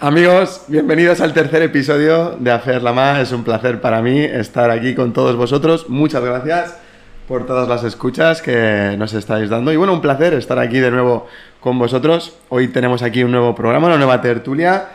Amigos, bienvenidos al tercer episodio de Hacer la Más. Es un placer para mí estar aquí con todos vosotros. Muchas gracias por todas las escuchas que nos estáis dando. Y bueno, un placer estar aquí de nuevo con vosotros. Hoy tenemos aquí un nuevo programa, una nueva tertulia,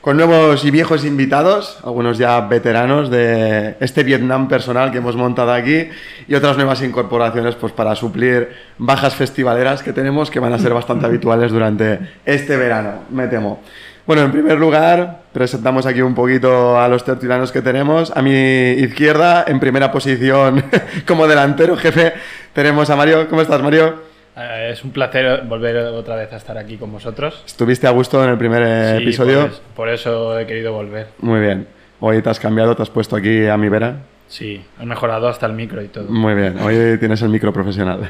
con nuevos y viejos invitados, algunos ya veteranos de este Vietnam personal que hemos montado aquí y otras nuevas incorporaciones pues para suplir bajas festivaleras que tenemos que van a ser bastante habituales durante este verano, me temo. Bueno, en primer lugar, presentamos aquí un poquito a los tertulianos que tenemos. A mi izquierda, en primera posición como delantero jefe, tenemos a Mario. ¿Cómo estás, Mario? Eh, es un placer volver otra vez a estar aquí con vosotros. ¿Estuviste a gusto en el primer eh, Sí, episodio? Por, es- por eso he querido volver. Muy bien. Hoy te has cambiado, te has puesto aquí a mi vera. Sí, he mejorado hasta el micro y todo. Muy bien. Hoy tienes el micro profesional.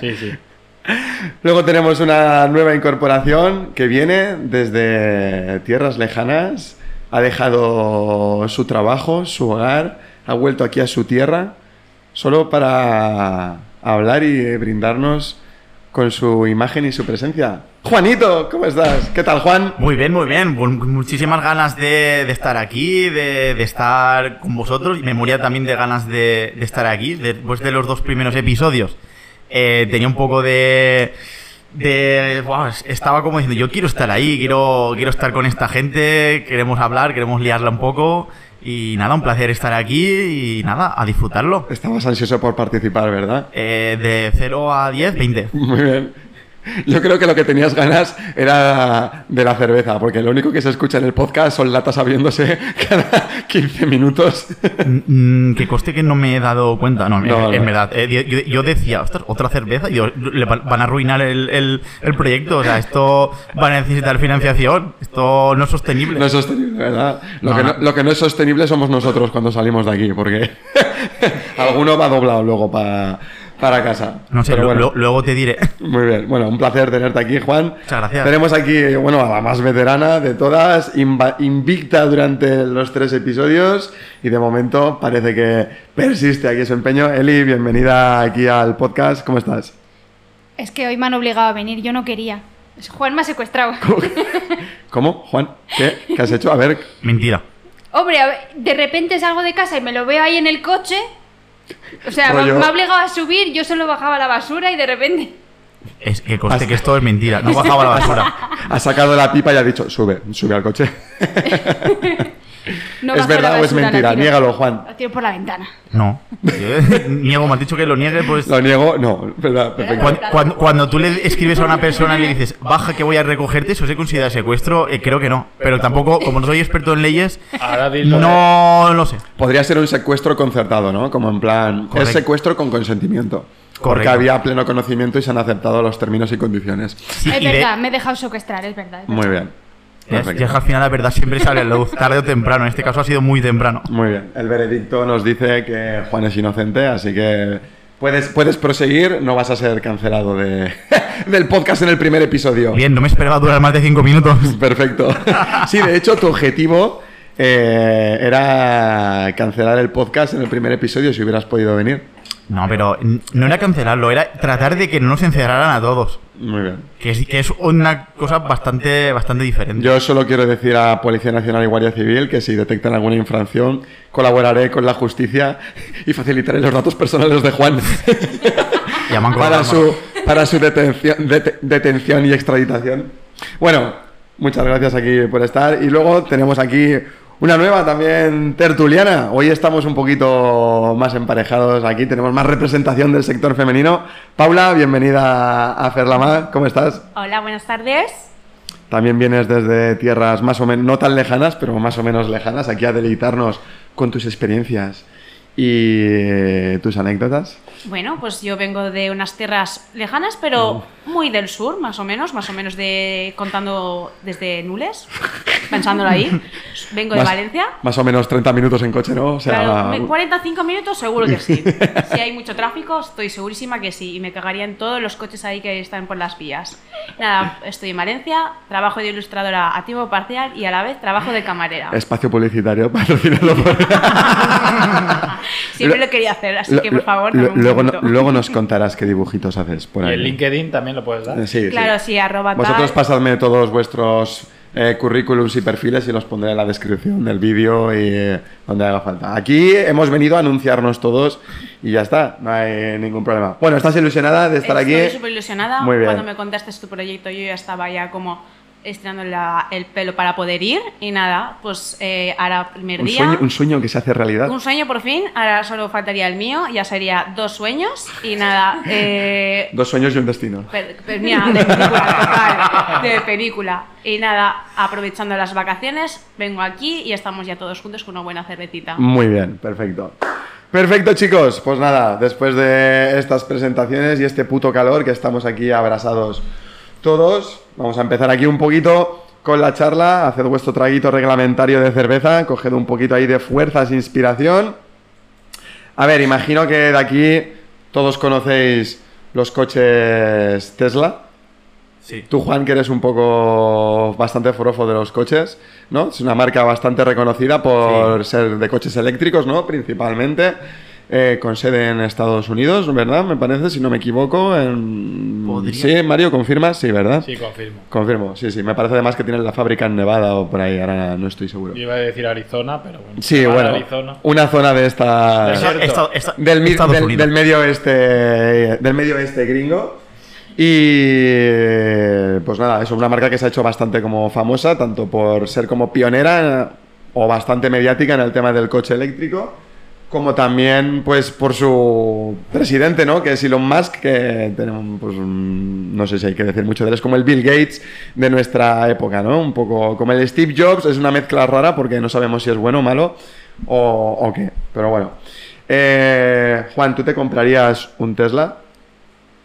Sí, sí. Luego tenemos una nueva incorporación que viene desde tierras lejanas. Ha dejado su trabajo, su hogar, ha vuelto aquí a su tierra solo para hablar y brindarnos con su imagen y su presencia. Juanito, ¿cómo estás? ¿Qué tal, Juan? Muy bien, muy bien. Muchísimas ganas de, estar aquí, de, estar con vosotros. Y me moría también de ganas de, de estar aquí. Después de los dos primeros episodios, eh, tenía un poco de. de buah, estaba como diciendo, yo quiero estar ahí, quiero, quiero estar con esta gente, queremos hablar, queremos liarla un poco. Y nada, un placer estar aquí y nada, a disfrutarlo. Estabas ansioso por participar, ¿verdad? Eh, de 0 a 10, 20. Muy bien. Yo creo que lo que tenías ganas era de la cerveza, porque lo único que se escucha en el podcast son latas abriéndose cada 15 minutos. Mm, que coste que no me he dado cuenta. No, en- No, en, no. verdad. eh, yo, yo- decía, ostras, otra cerveza. Y yo, le van a arruinar el, el- el proyecto. O sea, esto va a necesitar financiación. Esto no es sostenible. No es sostenible, ¿verdad? Lo, que no, lo que no es sostenible somos nosotros cuando salimos de aquí, porque alguno va doblado luego pa- para casa. No sé, Pero lo- bueno, lo- luego te diré. Muy bien, bueno, un placer tenerte aquí, Juan. Muchas gracias. Tenemos aquí, bueno, a la más veterana de todas, invicta durante los tres episodios y de momento parece que persiste aquí su empeño. Eli, bienvenida aquí al podcast, ¿cómo estás? Es que hoy me han obligado a venir, yo no quería. Juan me ha secuestrado. ¿Cómo, Juan? ¿Qué? ¿Qué has hecho? A ver, Mentira. Hombre, a ver, de repente salgo de casa y me lo veo ahí en el coche. O sea, me- Rollo- me ha obligado a subir, yo solo bajaba la basura y de repente... Es que coste que esto es mentira. No bajaba la basura. ha sacado la pipa y ha dicho, sube, sube al coche. No ¿Es verdad o es mentira? tiro- Niégalo, Juan. Tiro por la ventana. No. Niego, me has dicho que lo niegue, pues. Lo niego, no, verdad, perfecto. Cuando, cuando- cuando tú le escribes a una persona y le dices, baja que voy a recogerte, ¿eso se considera secuestro? Eh, creo que no. Pero tampoco, como no soy experto en leyes, no lo sé. Podría ser un secuestro concertado, ¿no? Como en plan, es secuestro con consentimiento. Porque Correcto. había pleno conocimiento y se han aceptado los términos y condiciones. Sí, es y de- verdad, me he dejado secuestrar, es verdad. es Muy bien. Que al final la verdad siempre sale a luz, tarde o temprano. En este caso ha sido muy temprano. Muy bien. El veredicto nos dice que Juan es inocente, así que puedes, puedes proseguir, no vas a ser cancelado de, del podcast en el primer episodio. Bien, no me esperaba durar más de cinco minutos. Perfecto. Sí, de hecho, tu objetivo eh, era cancelar el podcast en el primer episodio si hubieras podido venir. No, pero no era cancelarlo, era tratar de que no nos encerraran a todos. Muy bien. Que es, que es una cosa bastante, bastante diferente. Yo solo quiero decir a Policía Nacional y Guardia Civil que si detectan alguna infracción, colaboraré con la justicia y facilitaré los datos personales de Juan para su, para su detención, dete- detención y extraditación. Bueno, muchas gracias aquí por estar. Y luego tenemos aquí una nueva también tertuliana. Hoy estamos un poquito más emparejados aquí, tenemos más representación del sector femenino. Paula, bienvenida a Ferlamá, ¿cómo estás? Hola, buenas tardes. También vienes desde tierras más o menos, no tan lejanas, pero más o menos lejanas, aquí a deleitarnos con tus experiencias y tus anécdotas. Bueno, pues yo vengo de unas tierras lejanas, pero muy del sur, más o menos, más o menos de contando desde Nules, pensándolo ahí. Vengo de Más- Valencia. Más o menos 30 minutos en coche, ¿no? O sea, Claro, me- 45 minutos seguro que sí. Si hay mucho tráfico, estoy segurísima que sí. Y me cagaría en todos los coches ahí que están por las vías. Nada, estoy en Valencia, trabajo de ilustradora a tiempo parcial y a la vez trabajo de camarera. espacio publicitario, patrocinado por... Siempre lo quería hacer, así Lo- que por favor, lo- luego, no- momento. luego nos contarás qué dibujitos haces por Y ahí. el LinkedIn también lo puedes dar. Sí, sí. Claro, sí, arroba Vosotros tal. pasadme todos vuestros eh, currículums y perfiles y los pondré en la descripción del vídeo y eh, donde haga falta. Aquí hemos venido a anunciarnos todos y ya está, no hay ningún problema. Bueno, ¿estás ilusionada de estar Estoy aquí? súper ilusionada. Muy bien. Cuando me contaste tu proyecto, yo ya estaba ya como estirando la- el pelo para poder ir. Y nada, pues eh, ahora primer Un día. sueño, un sueño que se hace realidad. Un sueño por fin, ahora solo faltaría el mío, ya sería dos sueños y nada. Eh, Dos sueños y un destino. per- per- mira, de película, total, de película. Y nada, aprovechando las vacaciones, vengo aquí y estamos ya todos juntos con una buena cervecita. Muy bien, perfecto. Perfecto, chicos. Pues nada, después de estas presentaciones y este puto calor que estamos aquí abrasados todos, vamos a empezar aquí un poquito con la charla. Haced vuestro traguito reglamentario de cerveza, coged un poquito ahí de fuerzas, inspiración. A ver, imagino que de aquí todos conocéis los coches Tesla. Sí. Tú, Juan, que eres un poco bastante forofo de los coches, ¿no? Es una marca bastante reconocida por ser de coches eléctricos, ¿no? Principalmente. Eh, con sede en Estados Unidos, ¿verdad? Me parece, si no me equivoco. En... Podría. Sí, Mario, ¿confirmas? Sí, ¿verdad? Sí, confirmo. Confirmo, sí, sí. Me parece además que tienen la fábrica en Nevada o por ahí, ahora no estoy seguro. Yo iba a decir Arizona, pero bueno. Sí, Nevada, bueno, Arizona. una zona de esta... Del, del- del medio oeste del medio oeste gringo y pues nada es una marca que se ha hecho bastante como famosa tanto por ser como pionera eh, o bastante mediática en el tema del coche eléctrico como también pues por su presidente no que es Elon Musk que tenemos pues un- no sé si hay que decir mucho de él es como el Bill Gates de nuestra época no un poco como el Steve Jobs es una mezcla rara porque no sabemos si es bueno o malo o, o qué pero bueno. Eh, Juan tú te comprarías un Tesla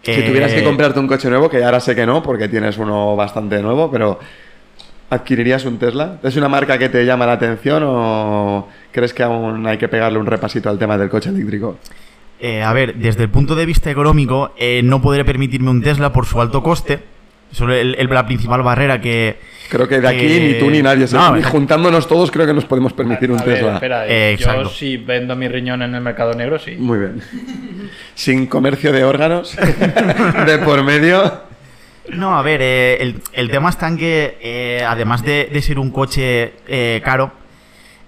si Eh, tuvieras que comprarte un coche nuevo, que ahora sé que no, porque tienes uno bastante nuevo, pero ¿adquirirías un Tesla? ¿Es una marca que te llama la atención o crees que aún hay que pegarle un repasito al tema del coche eléctrico? Eh, a ver, desde el punto de vista económico, eh, no podré permitirme un Tesla por su alto coste. Es el- el- la principal barrera que. Creo que de aquí ni tú ni nadie, se- No, ni juntándonos todos, creo que nos podemos permitir un A ver, Tesla. espera, Eh, yo exacto. si vendo mi riñón en el mercado negro, sí. Muy bien. Sin comercio de órganos de por medio. No, a ver, eh, el, el tema está en que, eh, además de, de ser un coche eh, caro,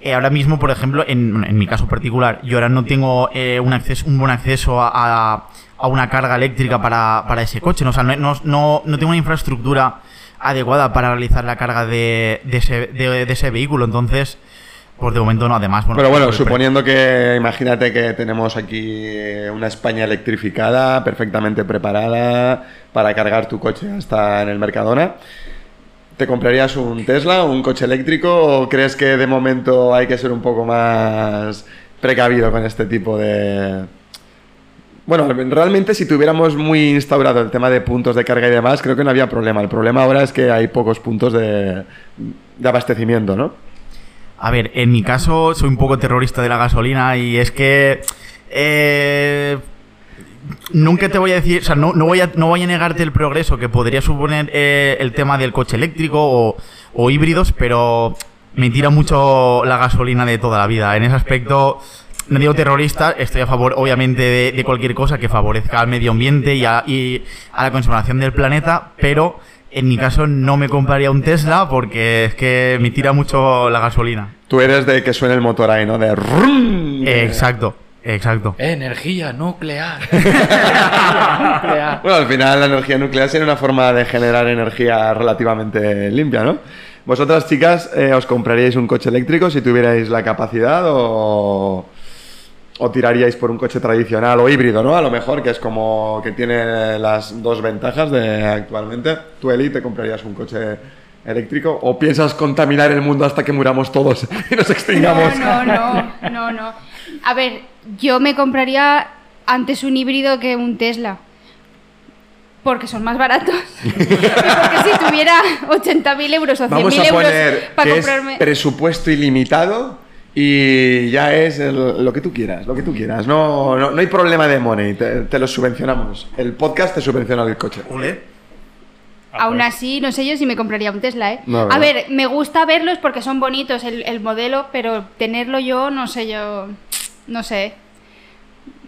eh, ahora mismo, por ejemplo, en, en mi caso particular, yo ahora no tengo eh, un, acceso, un buen acceso a, a- a una carga eléctrica para, para ese coche. ¿no? O sea, no, no, no- tengo una infraestructura adecuada para realizar la carga de, de ese, de- de ese vehículo. Entonces, pues de momento no. Además, bueno, Pero bueno, pre- suponiendo que, imagínate que tenemos aquí una España electrificada, perfectamente preparada para cargar tu coche hasta en el Mercadona, ¿te comprarías un Tesla un coche eléctrico o crees que de momento hay que ser un poco más precavido con este tipo de... Bueno, realmente si tuviéramos muy instaurado el tema de puntos de carga y demás, creo que no había problema. El problema ahora es que hay pocos puntos de, de abastecimiento, ¿no? A ver, en mi caso soy un poco terrorista de la gasolina y es que eh, nunca te voy a decir, o sea, no, no voy a, no voy a negarte el progreso que podría suponer eh, el tema del coche eléctrico o, o híbridos, pero me tira mucho la gasolina de toda la vida. En ese aspecto, no digo terrorista, estoy a favor, obviamente, de, de cualquier cosa que favorezca al medio ambiente y a, y a la conservación del planeta, pero en mi caso no me compraría un Tesla porque es que me tira mucho la gasolina. Tú eres de que suene el motor ahí, ¿no? De... exacto, exacto. Energía nuclear. Energía nuclear. Bueno, al final la energía nuclear sería una forma de generar energía relativamente limpia, ¿no? Vosotras, chicas, eh, ¿os compraríais un coche eléctrico si tuvierais la capacidad o, o tiraríais por un coche tradicional o híbrido, ¿no? A lo mejor, que es como que tiene las dos ventajas de actualmente. ¿Tú, Eli, te comprarías un coche eléctrico o piensas contaminar el mundo hasta que muramos todos y nos extingamos? No, no, no, no, no. A ver, yo me compraría antes un híbrido que un Tesla. Porque son más baratos. y porque si tuviera 80.000 euros o 100.000 Vamos a euros para que comprarme... es presupuesto ilimitado y ya es el- lo que tú quieras, lo que tú quieras. No, no, no hay problema de money, te, te lo subvencionamos. El podcast te subvenciona el coche. Aún así, no sé yo si me compraría un Tesla, ¿eh? No, a ver, me gusta verlos porque son bonitos el, el modelo, pero tenerlo yo, no sé yo... No sé.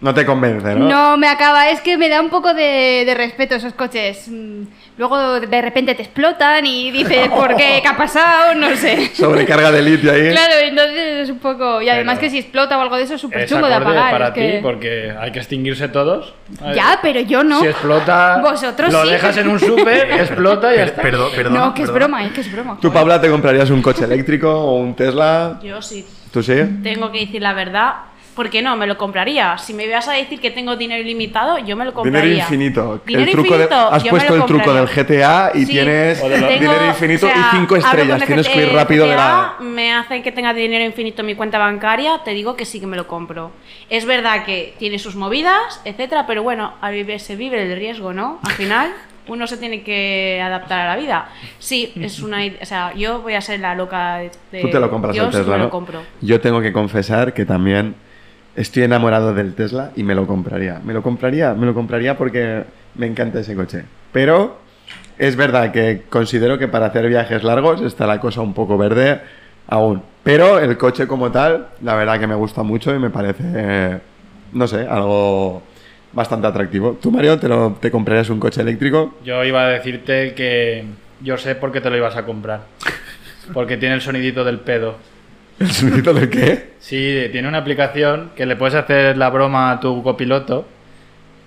No te convence, ¿no? No me acaba, es que me da un poco de, de respeto esos coches. Mm, Luego de repente te explotan y dices, ¿por qué? ¿Qué ha pasado? No sé. Sobrecarga de litio ahí. Claro, entonces es un poco. Y además Pero- que si explota o algo de eso es súper Es chungo de apagar. para es ti, que- porque hay que extinguirse todos. Ya, pero yo no. Si explota, Vosotros lo sí. dejas en un súper, explota y ya está. Perdón, perdón. no, que es perdón. broma, ¿eh? Que es broma. ¿Tú, Paula, te comprarías un coche eléctrico o un Tesla? Yo sí ¿Tú sí? tengo que decir la verdad. ¿Por qué no? Me lo compraría. Si me vas a decir que tengo dinero ilimitado, yo me lo compraría. Dinero infinito. Dinero el truco de- infinito, has yo me puesto lo el truco del. GTA y Sí, tienes tengo- dinero infinito o sea, y 5 hablo estrellas. Tienes que ir GTA, rápido de la... Me hacen que tenga dinero infinito en mi cuenta bancaria, te digo que sí que me lo compro. Es verdad que tiene sus movidas, etcétera, pero bueno, al vivir se vive el riesgo, ¿no? Al final uno se tiene que adaptar a la vida. Sí, es una, o sea, yo voy a ser la loca de, de- Tú te lo compras yo el Tesla, ¿no? lo compro. Yo tengo que confesar que también estoy enamorado del Tesla y me lo compraría. Me lo compraría, me lo compraría porque me encanta ese coche. Pero es verdad que considero que para hacer viajes largos está la cosa un poco verde aún. Pero el coche como tal, la verdad que me gusta mucho y me parece, no sé, algo bastante atractivo. ¿Tú, Mario, te, lo, te comprarías un coche eléctrico? Yo iba a decirte que yo sé por qué te lo ibas a comprar. Porque tiene el sonidito del pedo. ¿El sonido de qué? Sí, tiene una aplicación que le puedes hacer la broma a tu copiloto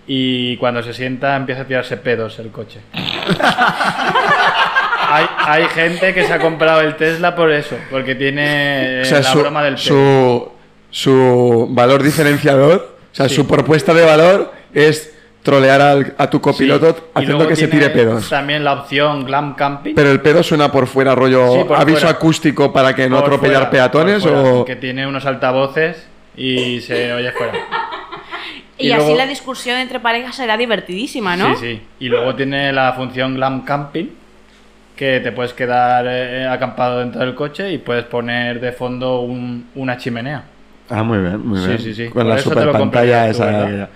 y cuando se sienta empieza a tirarse pedos el coche. hay, hay gente que se ha comprado el Tesla por eso, porque tiene O sea, la su, broma del pedo. su, su valor diferenciador, o sea, Sí. su propuesta de valor es trolear al- a tu copiloto Sí, haciendo que se tire pedos. También la opción Glam Camping. Pero el pedo suena por fuera, rollo Sí, por aviso fuera. acústico para que no por atropellar fuera, peatones fuera, o... Que tiene unos altavoces y se oye fuera. Y, Y así luego- la discusión entre parejas será divertidísima, ¿no? Sí, sí. Y luego tiene la función Glam Camping, que te puedes quedar eh, acampado dentro del coche y puedes poner de fondo un- una chimenea. Ah, muy bien, muy Sí, bien. sí, sí. Con Por la super pantalla esa.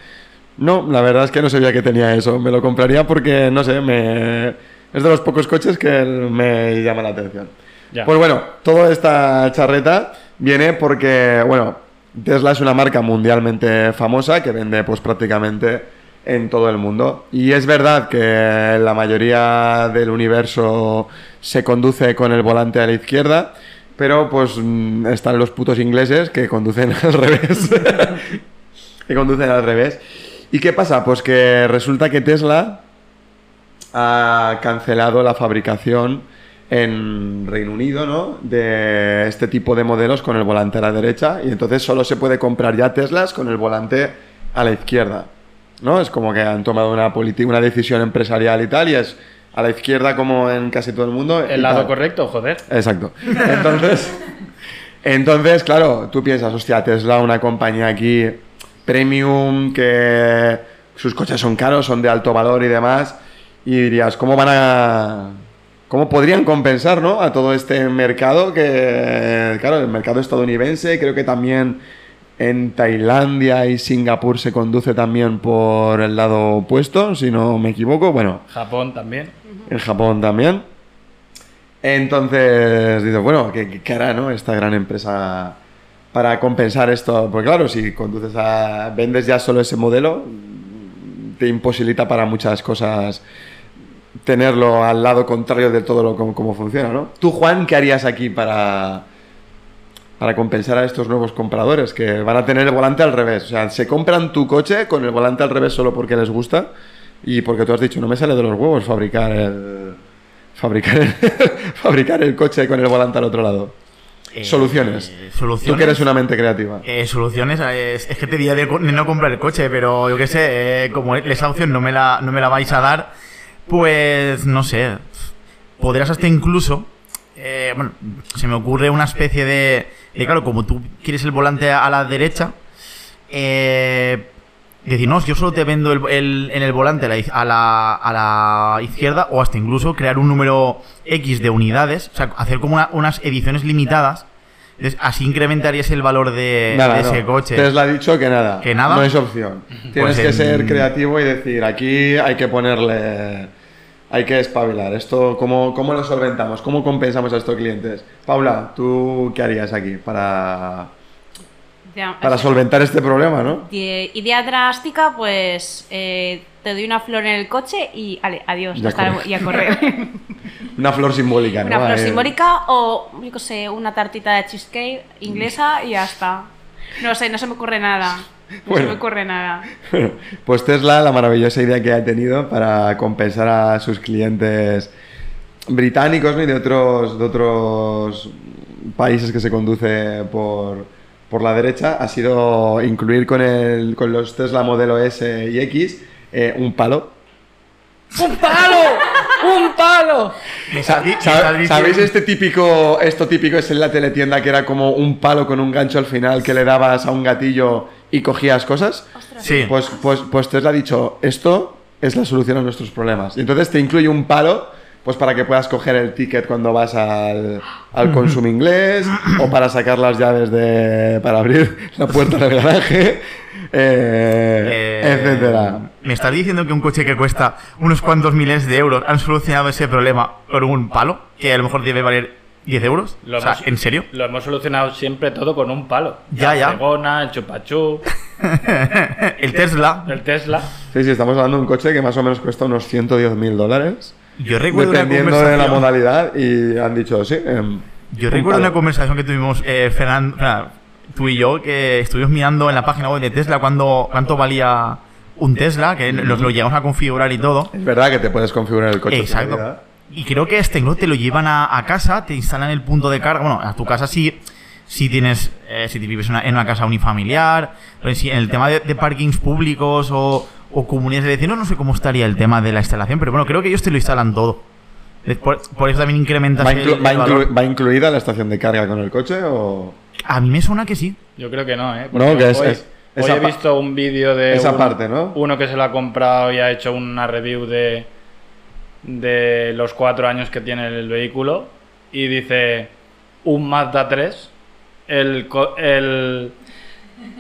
No, la verdad es que no sabía que tenía eso. Me lo compraría porque, no sé, me... es de los pocos coches que me llama la atención. Ya. Pues bueno, toda esta charreta viene porque, bueno, Tesla es una marca mundialmente famosa que vende pues prácticamente en todo el mundo. Y es verdad que la mayoría del universo se conduce con el volante a la izquierda, pero pues mm, están los putos ingleses que conducen al revés. que conducen al revés. ¿Y qué pasa? Pues que resulta que Tesla ha cancelado la fabricación en Reino Unido, ¿no? De este tipo de modelos con el volante a la derecha y entonces solo se puede comprar ya Teslas con el volante a la izquierda, ¿no? Es como que han tomado una política, una decisión empresarial y tal y es a la izquierda como en casi todo el mundo. El lado tal. correcto, joder. Exacto. Entonces, entonces, claro, tú piensas, hostia, Tesla, una compañía aquí premium, que sus coches son caros, son de alto valor y demás, y dirías, ¿cómo van a... ¿Cómo podrían compensar ¿no? a todo este mercado que, claro, el mercado estadounidense, creo que también en Tailandia y Singapur se conduce también por el lado opuesto, si no me equivoco. Bueno, Japón también. en Japón también. Entonces, dices, bueno, ¿qué, qué hará ¿no? esta gran empresa para compensar esto? Porque claro, si conduces a... vendes ya solo ese modelo, te imposibilita para muchas cosas tenerlo al lado contrario de todo lo como, como funciona, ¿no? Tú, Juan, ¿qué harías aquí para, para compensar a estos nuevos compradores que van a tener el volante al revés? O sea, se compran tu coche con el volante al revés solo porque les gusta y porque tú has dicho, no me sale de los huevos fabricar el, fabricar el, fabricar el coche con el volante al otro lado. Eh, Soluciones. Soluciones. Tú que eres una mente creativa. Eh, soluciones, eh, es, es que te diría de, no comprar el coche, pero yo qué sé, eh, como esa opción no me, la, no me la vais a dar, pues no sé. Podrías hasta incluso. eh, bueno, se me ocurre una especie de. de, claro, como tú quieres el volante a la derecha, eh, decir, no, yo solo te vendo el, el- en el volante a la, a, la, izquierda, o hasta incluso crear un número X de unidades, o sea, hacer como una- unas ediciones limitadas. Entonces, así incrementarías el valor de, Nada, de no. ese coche. Tesla ha dicho que nada. ¿Que nada? No es opción. Tienes Pues que en- ser creativo y decir, aquí hay que ponerle. Hay que espabilar. Esto, ¿cómo, ¿Cómo lo solventamos? ¿Cómo compensamos a estos clientes? Paula, ¿tú qué harías aquí para, Ya, para solventar este problema, ¿no? de- Idea drástica, pues eh, te doy una flor en el coche y ale, adiós, Ya hasta- y a correr. Una flor simbólica, ¿no? una flor Ahí. simbólica o, yo qué sé, una tartita de cheesecake inglesa y ya está. No sé, no se me ocurre nada. No Bueno. se me ocurre nada. Bueno, pues Tesla, la maravillosa idea que ha tenido para compensar a sus clientes británicos ¿no? y de otros, de otros países que se conduce por, por la derecha ha sido incluir con, el, con los Tesla modelo S y X eh, un palo. ¡Un palo! ¡Un palo! ¿Sabéis este típico, esto típico es en la teletienda que era como un palo con un gancho al final que le dabas a un gatillo y cogías cosas? Sí. Pues, pues, pues Tesla ha dicho, esto es la solución a nuestros problemas. Y entonces te incluye un palo, pues para que puedas coger el ticket cuando vas al, al consumo inglés, o para sacar las llaves de, para abrir la puerta del garaje, eh, Eh, etcétera. ¿Me estás diciendo que un coche que cuesta unos cuantos miles de euros han solucionado ese problema con un palo? Que a lo mejor debe valer 10 euros. Lo o sea, hemos- ¿en serio? Lo hemos solucionado siempre todo con un palo. Ya, La ya. cegona, el chupachú, el Tesla. el Tesla. Sí, sí, estamos hablando de un coche que más o menos cuesta unos 110 mil dólares. Yo recuerdo una Dependiendo de la modalidad, y han dicho, sí. em, Yo recuerdo una conversación que tuvimos eh, Fernan- Fernan- tú y yo, que estuvimos mirando en la página web de Tesla cuándo, cuánto valía un Tesla, que nos lo llegamos a configurar y todo. Es verdad que te puedes configurar el coche. Exacto. Y creo que este no te lo llevan a, a casa, te instalan el punto de carga. Bueno, a tu casa sí, si tienes, eh, si te vives una- en una casa unifamiliar, pero si en el tema de, de parkings públicos o, o comunidades de vecinos, no sé cómo estaría el tema de la instalación, pero bueno, creo que ellos te lo instalan todo. Por, por eso también incrementas ¿Va, el- inclu- el va valor. inclu- va incluida la estación de carga con el coche o...? A mí me suena que sí. Yo creo que no, ¿eh? No, que es- hoy, es- hoy esa he visto un vídeo de esa un- parte, ¿no? uno que se lo ha comprado y ha hecho una review de, de los cuatro años que tiene el vehículo y dice un Mazda 3, el, co- el,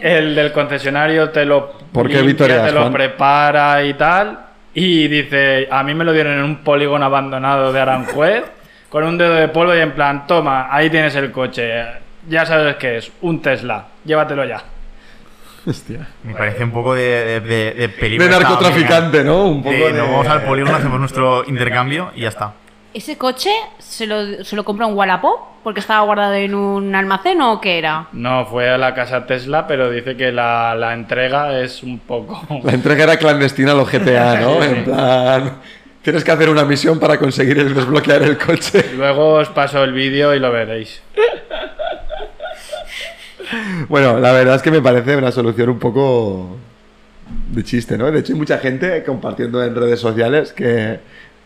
el del concesionario te lo, ¿Por qué limpia, vitoreas, te lo Juan? prepara y tal y dice, a mí me lo dieron en un polígono abandonado de Aranjuez con un dedo de polvo y en plan, toma, ahí tienes el coche, ya sabes qué es, un Tesla, llévatelo ya. Hostia. Me parece un poco de, de, de, de película De narcotraficante, ¿no? Un poco De, de... Nos vamos al polígono, hacemos nuestro intercambio y ya está. ¿Ese coche se lo, se lo compró en Wallapop? ¿Porque estaba guardado en un almacén o qué era? No, fue a la casa Tesla, pero dice que la, la entrega es un poco... La entrega era clandestina a los GTA, ¿no? Sí, sí. En plan... Tienes que hacer una misión para conseguir el desbloquear el coche. Luego os paso el vídeo y lo veréis. Bueno, la verdad es que me parece una solución un poco de chiste, ¿no? De hecho, hay mucha gente compartiendo en redes sociales que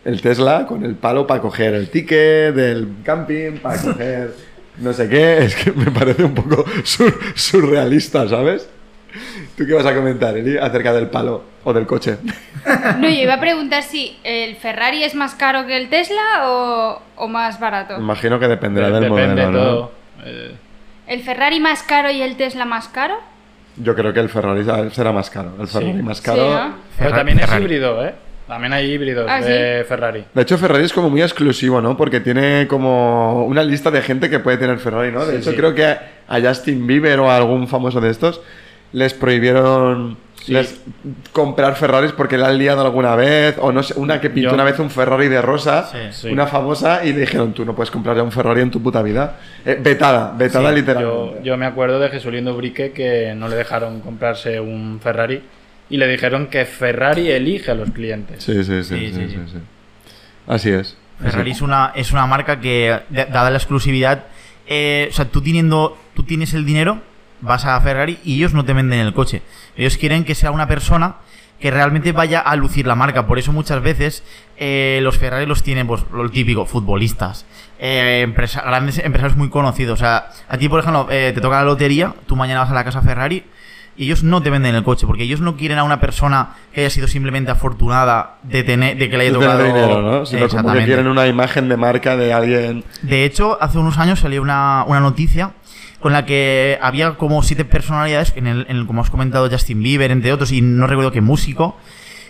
el Tesla con el palo para coger el ticket del camping, para coger no sé qué, es que me parece un poco sur- surrealista, ¿sabes? ¿Tú qué vas a comentar, Eli, acerca del palo o del coche? No, yo iba a preguntar si el Ferrari es más caro que el Tesla o, o más barato. Imagino que dependerá del Depende modelo, ¿no? todo. Eh, ¿El Ferrari más caro y el Tesla más caro? Yo creo que el Ferrari será más caro. El Ferrari Sí. más Sí, caro. ¿no? pero también es Ferrari. híbrido, ¿eh? También hay híbridos ¿Ah, de Ferrari. De hecho, Ferrari es como muy exclusivo, ¿no? Porque tiene como una lista de gente que puede tener Ferrari, ¿no? De Sí, hecho, sí. creo que a Justin Bieber o a algún famoso de estos les prohibieron Sí. les- comprar Ferraris porque la han liado alguna vez. O no sé, una que pintó Yo- una vez un Ferrari de rosa, Sí, sí. una famosa, y le dijeron, tú no puedes comprar ya un Ferrari en tu puta vida. Eh, vetada, vetada Yo, literalmente. yo me acuerdo de Jesulín Brique que no le dejaron comprarse un Ferrari y le dijeron que Ferrari elige a los clientes. Sí, sí, sí, Sí, sí, sí, sí, sí. sí. Así es. Ferrari es una, es una marca que, dada la exclusividad, eh, o sea, tú teniendo, tú tienes el dinero, vas a Ferrari y ellos no te venden el coche. Ellos quieren que sea una persona que realmente vaya a lucir la marca. Por eso muchas veces eh, los Ferrari los tienen, pues, lo típico, futbolistas, eh, empresa- grandes empresarios muy conocidos. O sea, a ti, por ejemplo, eh, te toca la lotería, tú mañana vas a la casa Ferrari y ellos no te venden el coche, porque ellos no quieren a una persona que haya sido simplemente afortunada de tener, de que le haya tocado dinero, ¿no? Sino como que quieren una imagen de marca de alguien. De hecho, hace unos años salió una, una noticia con la que había como siete personalidades, en el, en el- como has comentado, Justin Bieber, entre otros, y no recuerdo qué músico,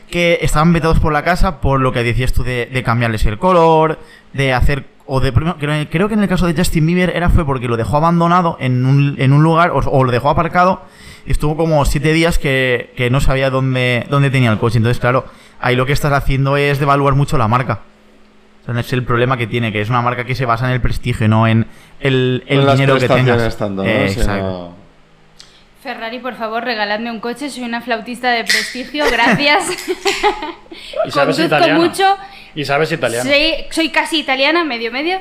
que estaban vetados por la casa por lo que decías tú de, de cambiarles el color, de hacer o de creo creo que en el caso de Justin Bieber era fue porque lo dejó abandonado en un, en un lugar o, o lo dejó aparcado y estuvo como siete días que, que no sabía dónde, dónde tenía el coche. Entonces, claro, ahí lo que estás haciendo es devaluar mucho la marca. O sea, es el problema que tiene, que es una marca que se basa en el prestigio, no en el, el dinero que tengas. tanto, ¿no? Eh, Si exacto. no- Ferrari, por favor, regaladme un coche. Soy una flautista de prestigio, gracias. Y sabes Conduzco italiano. mucho. Y sabes italiano. Soy, soy casi italiana, medio medio.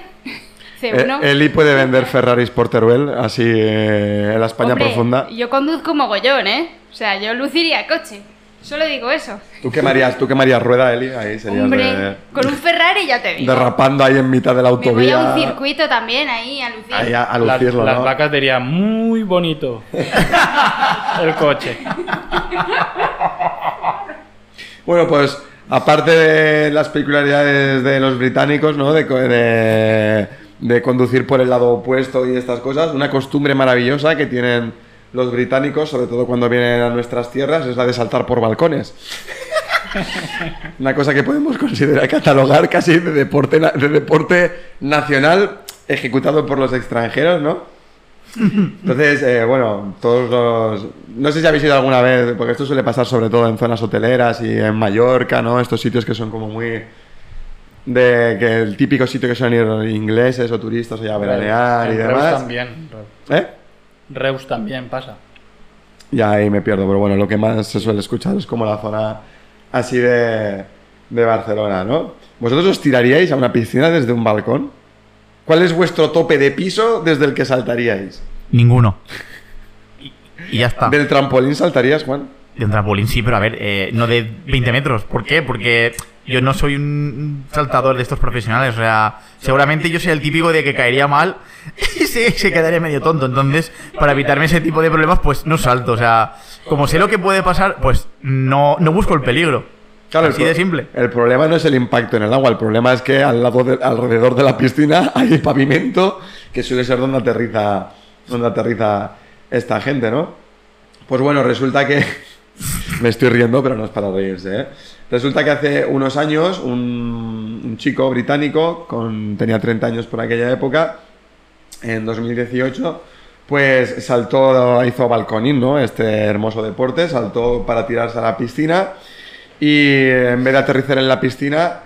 C1. Eh, Eli puede vender Ferraris por Teruel, así eh, en la España Hombre, profunda. Yo conduzco mogollón, ¿eh? O sea, yo luciría coche. Solo digo eso. ¿Tú quemarías, tú quemarías rueda, Eli? Ahí serías Hombre, de- con un Ferrari ya te digo. derrapando ahí en mitad de la Me voy autovía. a un circuito también ahí a lucir. Ahí a, lucirlo, las ¿no? vacas dirían, muy bonito. el coche. Bueno, pues aparte de las peculiaridades de los británicos, ¿no? De, co- de- de conducir por el lado opuesto y estas cosas, una costumbre maravillosa que tienen los británicos, sobre todo cuando vienen a nuestras tierras, es la de saltar por balcones. una cosa que podemos considerar catalogar casi de deporte, de deporte nacional ejecutado por los extranjeros, ¿no? Entonces, eh, bueno, todos los... No sé si habéis ido alguna vez, porque esto suele pasar sobre todo en zonas hoteleras y en Mallorca, ¿no? Estos sitios que son como muy... De que el típico sitio que suelen ir ingleses o turistas o a veranear y En Reus demás. también. ¿Eh? Reus también pasa. Ya ahí me pierdo, pero bueno, lo que más se suele escuchar es como la zona así de, de Barcelona, ¿no? ¿Vosotros os tiraríais a una piscina desde un balcón? ¿Cuál es vuestro tope de piso desde el que saltaríais? Ninguno. Y, y ya está. ¿Del trampolín saltarías, Juan? De un trampolín, sí, pero a ver, eh, no de 20 metros. ¿Por qué? Porque yo no soy un saltador de estos profesionales. O sea, seguramente yo soy el típico de que caería mal y se, se quedaría medio tonto. Entonces, para evitarme ese tipo de problemas, pues no salto. O sea, como sé lo que puede pasar, pues no, no busco el peligro. Claro, el Así pro- de simple. El problema no es el impacto en el agua, el problema es que al lado de- alrededor de la piscina hay pavimento que suele ser donde aterriza, donde aterriza esta gente, ¿no? Pues bueno, resulta que... Me estoy riendo, pero no es para reírse, ¿eh? Resulta que hace unos años un, un chico británico, con, tenía 30 años por aquella época, en 2018, pues saltó, hizo balconing, ¿no? Este hermoso deporte, saltó para tirarse a la piscina y en vez de aterrizar en la piscina,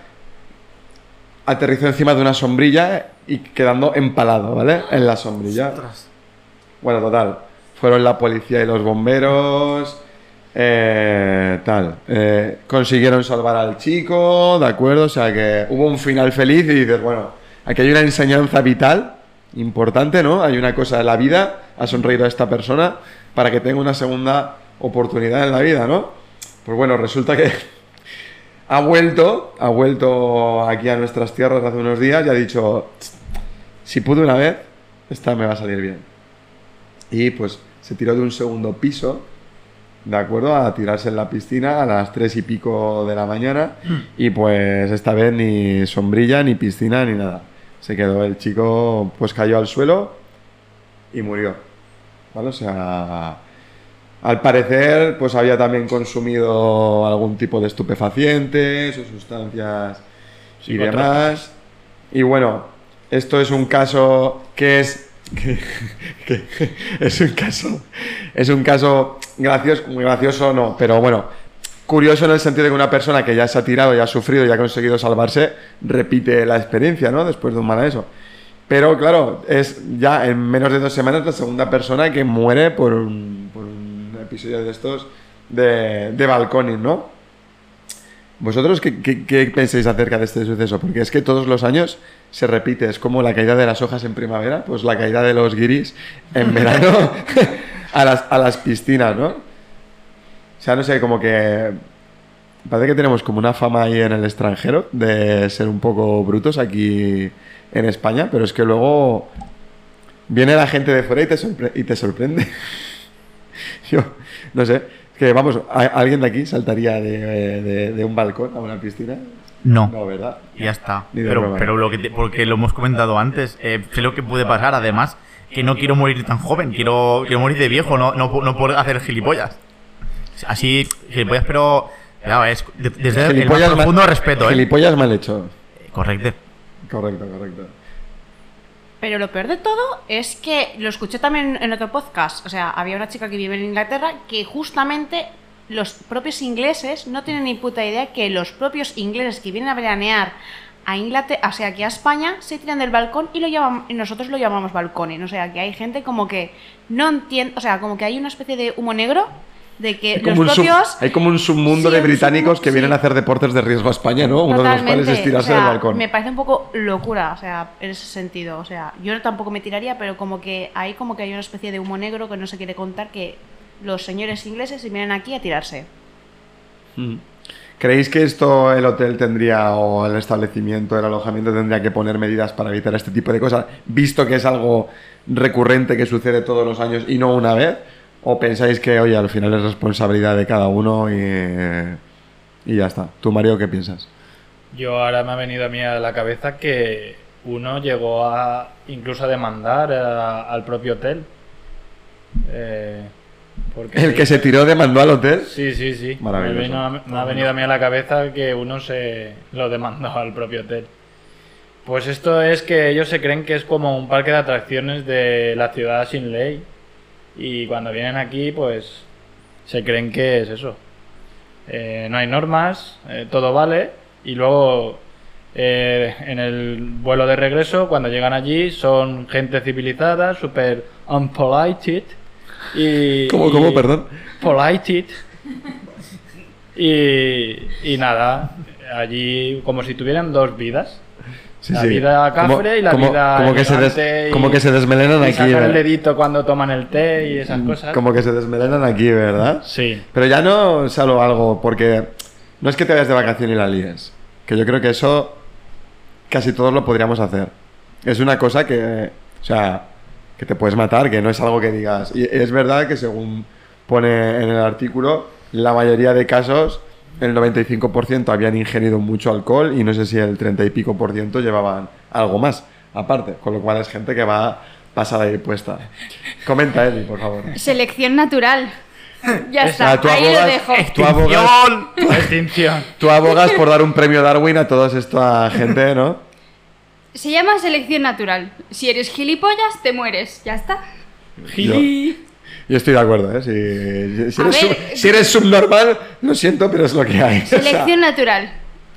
aterrizó encima de una sombrilla y quedando empalado, ¿vale? En la sombrilla. Bueno, total. Fueron la policía y los bomberos. eh, Eh, consiguieron salvar al chico, ¿de acuerdo? O sea que hubo un final feliz y dices, bueno, aquí hay una enseñanza vital importante, ¿no? Hay una cosa de la vida, ha sonreído a esta persona para que tenga una segunda oportunidad en la vida, ¿no? Pues bueno, resulta que ha vuelto, ha vuelto aquí a nuestras tierras hace unos días y ha dicho, si pude una vez, esta me va a salir bien. Y pues se tiró de un segundo piso, ¿de acuerdo? A tirarse en la piscina a las tres y pico de la mañana. Y pues esta vez ni sombrilla, ni piscina, ni nada. Se quedó el chico, pues cayó al suelo y murió. ¿Vale? O sea, al parecer, pues había también consumido algún tipo de estupefacientes o sustancias y demás. Y bueno, esto es un caso que es. Que- es un caso. Es un caso gracioso, muy gracioso no, pero bueno, curioso en el sentido de que una persona que ya se ha tirado, ya ha sufrido y ha conseguido salvarse, repite la experiencia, ¿no? Después de un mal eso. Pero claro, es ya en menos de dos semanas la segunda persona que muere por un, por un episodio de estos de, de ¿no? ¿Vosotros qué, qué- qué pensáis acerca de este suceso? Porque es que todos los años se repite, es como la caída de las hojas en primavera, pues la caída de los guiris en verano a, las, a las piscinas, ¿no? O sea, no sé, como que parece que tenemos como una fama ahí en el extranjero de ser un poco brutos aquí en España, pero es que luego viene la gente de fuera y te, sorpre- y te sorprende. Yo, no sé, que vamos, ¿a- ¿alguien de aquí saltaría de, de- de un balcón a una piscina? No. No, ¿verdad? Ya está. Pero, pero lo que te- porque lo hemos comentado antes, eh, sé lo que puede pasar. Además, que no quiero morir tan joven, quiero, quiero morir de viejo, no, no, no por hacer gilipollas. Así, gilipollas, pero. Claro, es de- desde el más Gilipollas mal- profundo respeto, ¿eh? Gilipollas mal hecho. Correcto. Correcto, correcto. Pero lo peor de todo es que lo escuché también en otro podcast. O sea, había una chica que vive en Inglaterra que justamente los propios ingleses no tienen ni puta idea que los propios ingleses que vienen a veranear a Inglaterra, o sea, aquí a España, se tiran del balcón y lo llaman, y nosotros lo llamamos balcones. O sea, que hay gente como que no entiende, o sea, como que hay una especie de humo negro de que Hay los como, un sub- propios hay como un submundo Sí, de británicos submu- que vienen sí. a hacer deportes de riesgo a España, ¿no? Uno de los cuales es Totalmente, tirarse o sea, del balcón. Me parece un poco locura, o sea, en ese sentido. O sea, yo tampoco me tiraría, pero como que hay como que hay una especie de humo negro que no se quiere contar que los señores ingleses se vienen aquí a tirarse. Mm. ¿Creéis que esto el hotel tendría o el establecimiento, el alojamiento tendría que poner medidas para evitar este tipo de cosas, visto que es algo recurrente que sucede todos los años y no una vez? ¿O pensáis que, oye, al final es responsabilidad de cada uno y, y ya está? ¿Tú, Mario, qué piensas? Yo ahora me ha venido a mí a la cabeza que uno llegó a incluso a demandar a- al propio hotel. Eh, porque El que se tiró demandó al hotel. Sí, sí, sí. Vino me ha venido a mí a la cabeza que uno se lo demandó al propio hotel. Pues esto es que ellos se creen que es como un parque de atracciones de la ciudad sin ley. Y cuando vienen aquí, pues se creen que es eso. Eh, no hay normas, eh, todo vale. Y luego eh, en el vuelo de regreso, cuando llegan allí, son gente civilizada, súper unpolited. Y, ¿Cómo, cómo, y- perdón? Polited. Y, y nada, allí como si tuvieran dos vidas. Sí, La sí. vida cafre y la como- vida como que se des- como que se desmelenan y aquí, sacan el dedito cuando toman el té y esas cosas. Como que se desmelenan aquí, ¿verdad? Sí. Pero ya no solo algo, porque no es que te vayas de vacación y la líes. Que yo creo que eso casi todos lo podríamos hacer. Es una cosa que, o sea, que te puedes matar, que no es algo que digas. Y es verdad que según pone en el artículo, la mayoría de casos, el 95% habían ingerido mucho alcohol y no sé si el 30 y pico por ciento llevaban algo más, aparte. Con lo cual es gente que va pasada y puesta. Comenta, Eli, por favor. Selección natural. Ya está, Ah, tú ahí lo abogas- dejo. tú abogas-. Tú abogas por dar un premio Darwin a toda esta gente, ¿no? Se llama selección natural. Si eres gilipollas, te mueres. Ya está. Gili. Yo estoy de acuerdo, ¿eh? Si, si eres, ver, sub- si eres subnormal, lo siento, pero es lo que hay. O sea, Selección natural.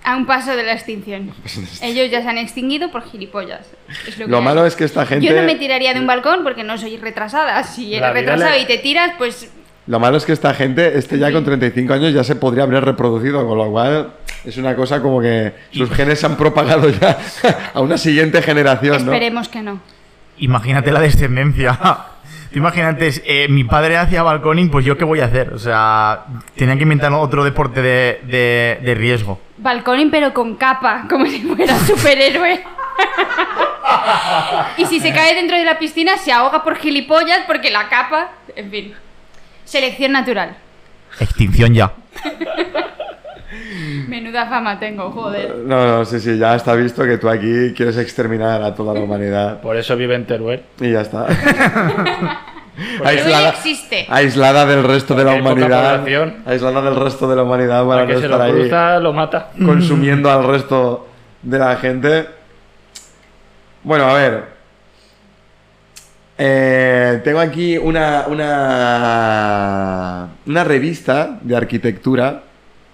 A un paso de la extinción. Ellos ya se han extinguido por gilipollas. Es lo que lo hay. malo es que esta gente... Yo no me tiraría de un balcón porque no soy retrasada. Si eres retrasado le- y te tiras, pues Lo malo es que esta gente, este ya con 35 años, ya se podría haber reproducido, con lo cual es una cosa como que sus genes se han propagado ya a una siguiente generación, ¿no? esperemos que no. Imagínate la descendencia. Imagínate, eh, mi padre hacía balconing, pues yo qué voy a hacer. O sea, tenían que inventar otro deporte de, de- de riesgo. Balconing pero con capa, como si fuera superhéroe. y si se cae dentro de la piscina se ahoga por gilipollas porque la capa, en fin. Selección natural. Extinción ya. Menuda fama tengo, joder. No, no, sí, sí, ya está visto que tú aquí quieres exterminar a toda la humanidad. Por eso vive en Teruel. Y ya está. Teruel existe. aislada del resto de la humanidad. Aislada del resto de la humanidad para que no se estar lo ahí cruza, lo mata. consumiendo al resto de la gente. Bueno, a ver. Eh, tengo aquí una, una, una revista de arquitectura.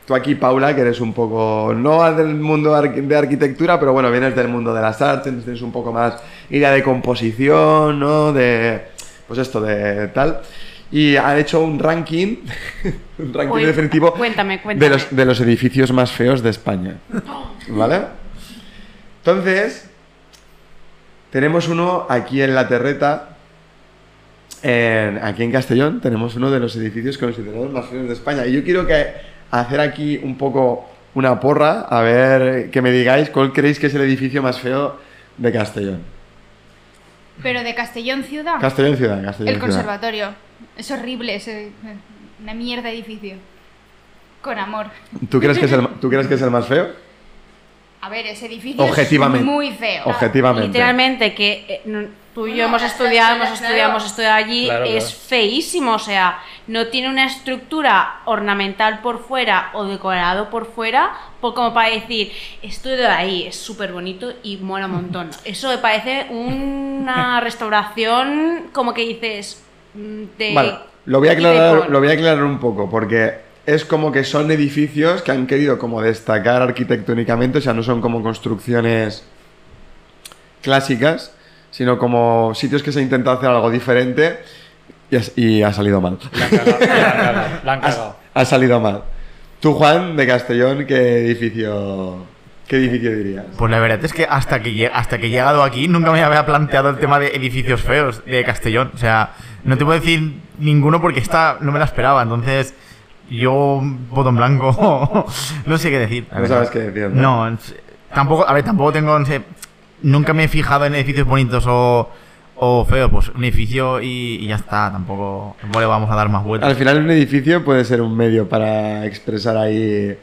Tú aquí, Paula, que eres un poco, no del mundo de arquitectura, pero bueno, vienes del mundo de las artes, tienes un poco más idea de composición, ¿no? De, pues esto, de tal. Y han hecho un ranking, un ranking Uy, definitivo cuéntame, De, los, de los edificios más feos de España. ¿Vale? Entonces, tenemos uno aquí en La Terreta, en- aquí en Castellón, tenemos uno de los edificios considerados más feos de España. Y yo quiero que hacer aquí un poco una porra, a ver que me digáis cuál creéis que es el edificio más feo de Castellón. Pero de Castellón ciudad. Castellón ciudad, Castellón El ciudad. conservatorio. Es horrible, es una mierda de edificio. Con amor. ¿Tú crees, que es el, ¿Tú crees que es el más feo? A ver, ese edificio Objetivamente. es muy feo. Objetivamente. Literalmente, que eh, tú y yo No, hemos estudiado, hemos estudiado, hemos estudiado allí, Claro, es claro. feísimo. O sea, no tiene una estructura ornamental por fuera o decorado por fuera, por como para decir, esto de ahí es súper bonito y mola un montón. Eso me parece una restauración como que dices... mm, De, Vale, lo voy, a aclarar, lo voy a aclarar un poco, porque es como que son edificios que han querido como destacar arquitectónicamente, o sea, no son como construcciones clásicas, sino como sitios que se ha intentado hacer algo diferente y ha, y ha salido mal. La han cagado. La han cagado. Ha, ha salido mal. Tú, Juan, de Castellón, ¿qué edificio, qué edificio dirías? Pues la verdad es que hasta que, hasta que he llegado aquí nunca me había planteado el tema de edificios feos de Castellón. O sea, no te puedo decir ninguno porque esta no me la esperaba. Entonces, yo voto en blanco. no sé qué decir. No sabes qué decir, ¿no? No, tampoco, a ver, tampoco tengo, no sé, nunca me he fijado en edificios bonitos o, o feos, pues un edificio y, y ya está, tampoco, tampoco le vamos a dar más vueltas. Al final un edificio puede ser un medio para expresar ahí...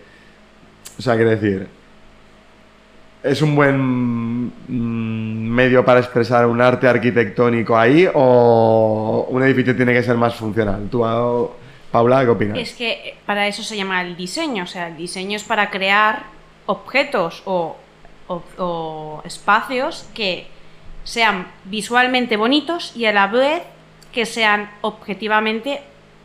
O sea, quiero decir... ¿Es un buen mm, medio para expresar un arte arquitectónico ahí o un edificio tiene que ser más funcional? ¿Tú, ah, Paula, qué opinas? Es que eh, para eso se llama el diseño, o sea, el diseño es para crear objetos o, o- o espacios que sean visualmente bonitos y a la vez que sean objetivamente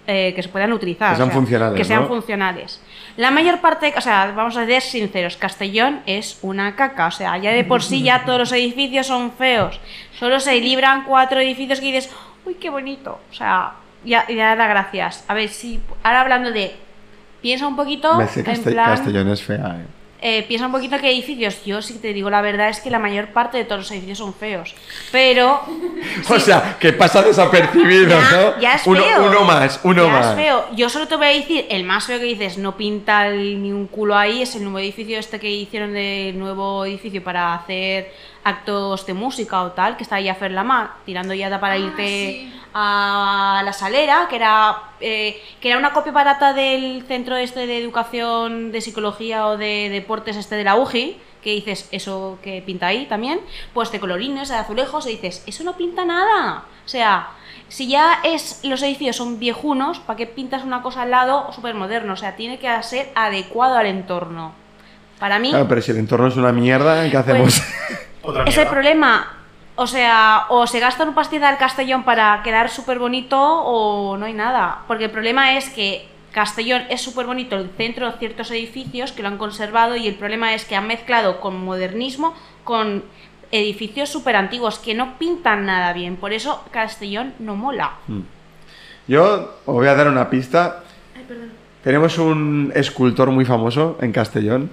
eh, que se puedan utilizar. Que sean o sea, funcionales, Que sean ¿no? funcionales. La mayor parte, o sea, vamos a ser sinceros, Castellón es una caca, o sea, ya de por sí ya todos los edificios son feos. Solo se libran cuatro edificios que dices, uy, qué bonito. O sea, ya, ya da gracias. A ver, si ahora hablando de, piensa un poquito, Me sé en Castell- plan, Castellón es fea, ¿eh? Eh, piensa un poquito qué edificios. Yo sí te digo la verdad es que la mayor parte de todos los edificios son feos. Pero O sea, que pasa desapercibido, ya, ¿no? ya es uno, feo. uno más, uno Ya más. es feo. Yo solo te voy a decir, el más feo que dices, no pinta el- ni un culo ahí, es el nuevo edificio este que hicieron de nuevo edificio para hacer actos de música o tal, que está ahí a Ferlamar, tirando ya para irte sí. A la salera, que era eh, que era una copia barata del centro este de educación de psicología o de deportes este de la UGI, que dices, eso que pinta ahí también, pues de colorines, de azulejos, y dices, eso no pinta nada. O sea, si ya es los edificios son viejunos, ¿para qué pintas una cosa al lado súper moderno? O sea, tiene que ser adecuado al entorno. Para mí, Claro, pero si el entorno es una mierda, ¿qué hacemos? Otra es el mierda. problema. O sea, o se gasta un pastizal Castellón para quedar súper bonito o no hay nada. Porque el problema es que Castellón es súper bonito el centro de ciertos edificios que lo han conservado y el problema es que han mezclado con modernismo con edificios súper antiguos que no pintan nada bien. Por eso Castellón no mola. Yo os voy a dar una pista. Tenemos un escultor muy famoso en Castellón,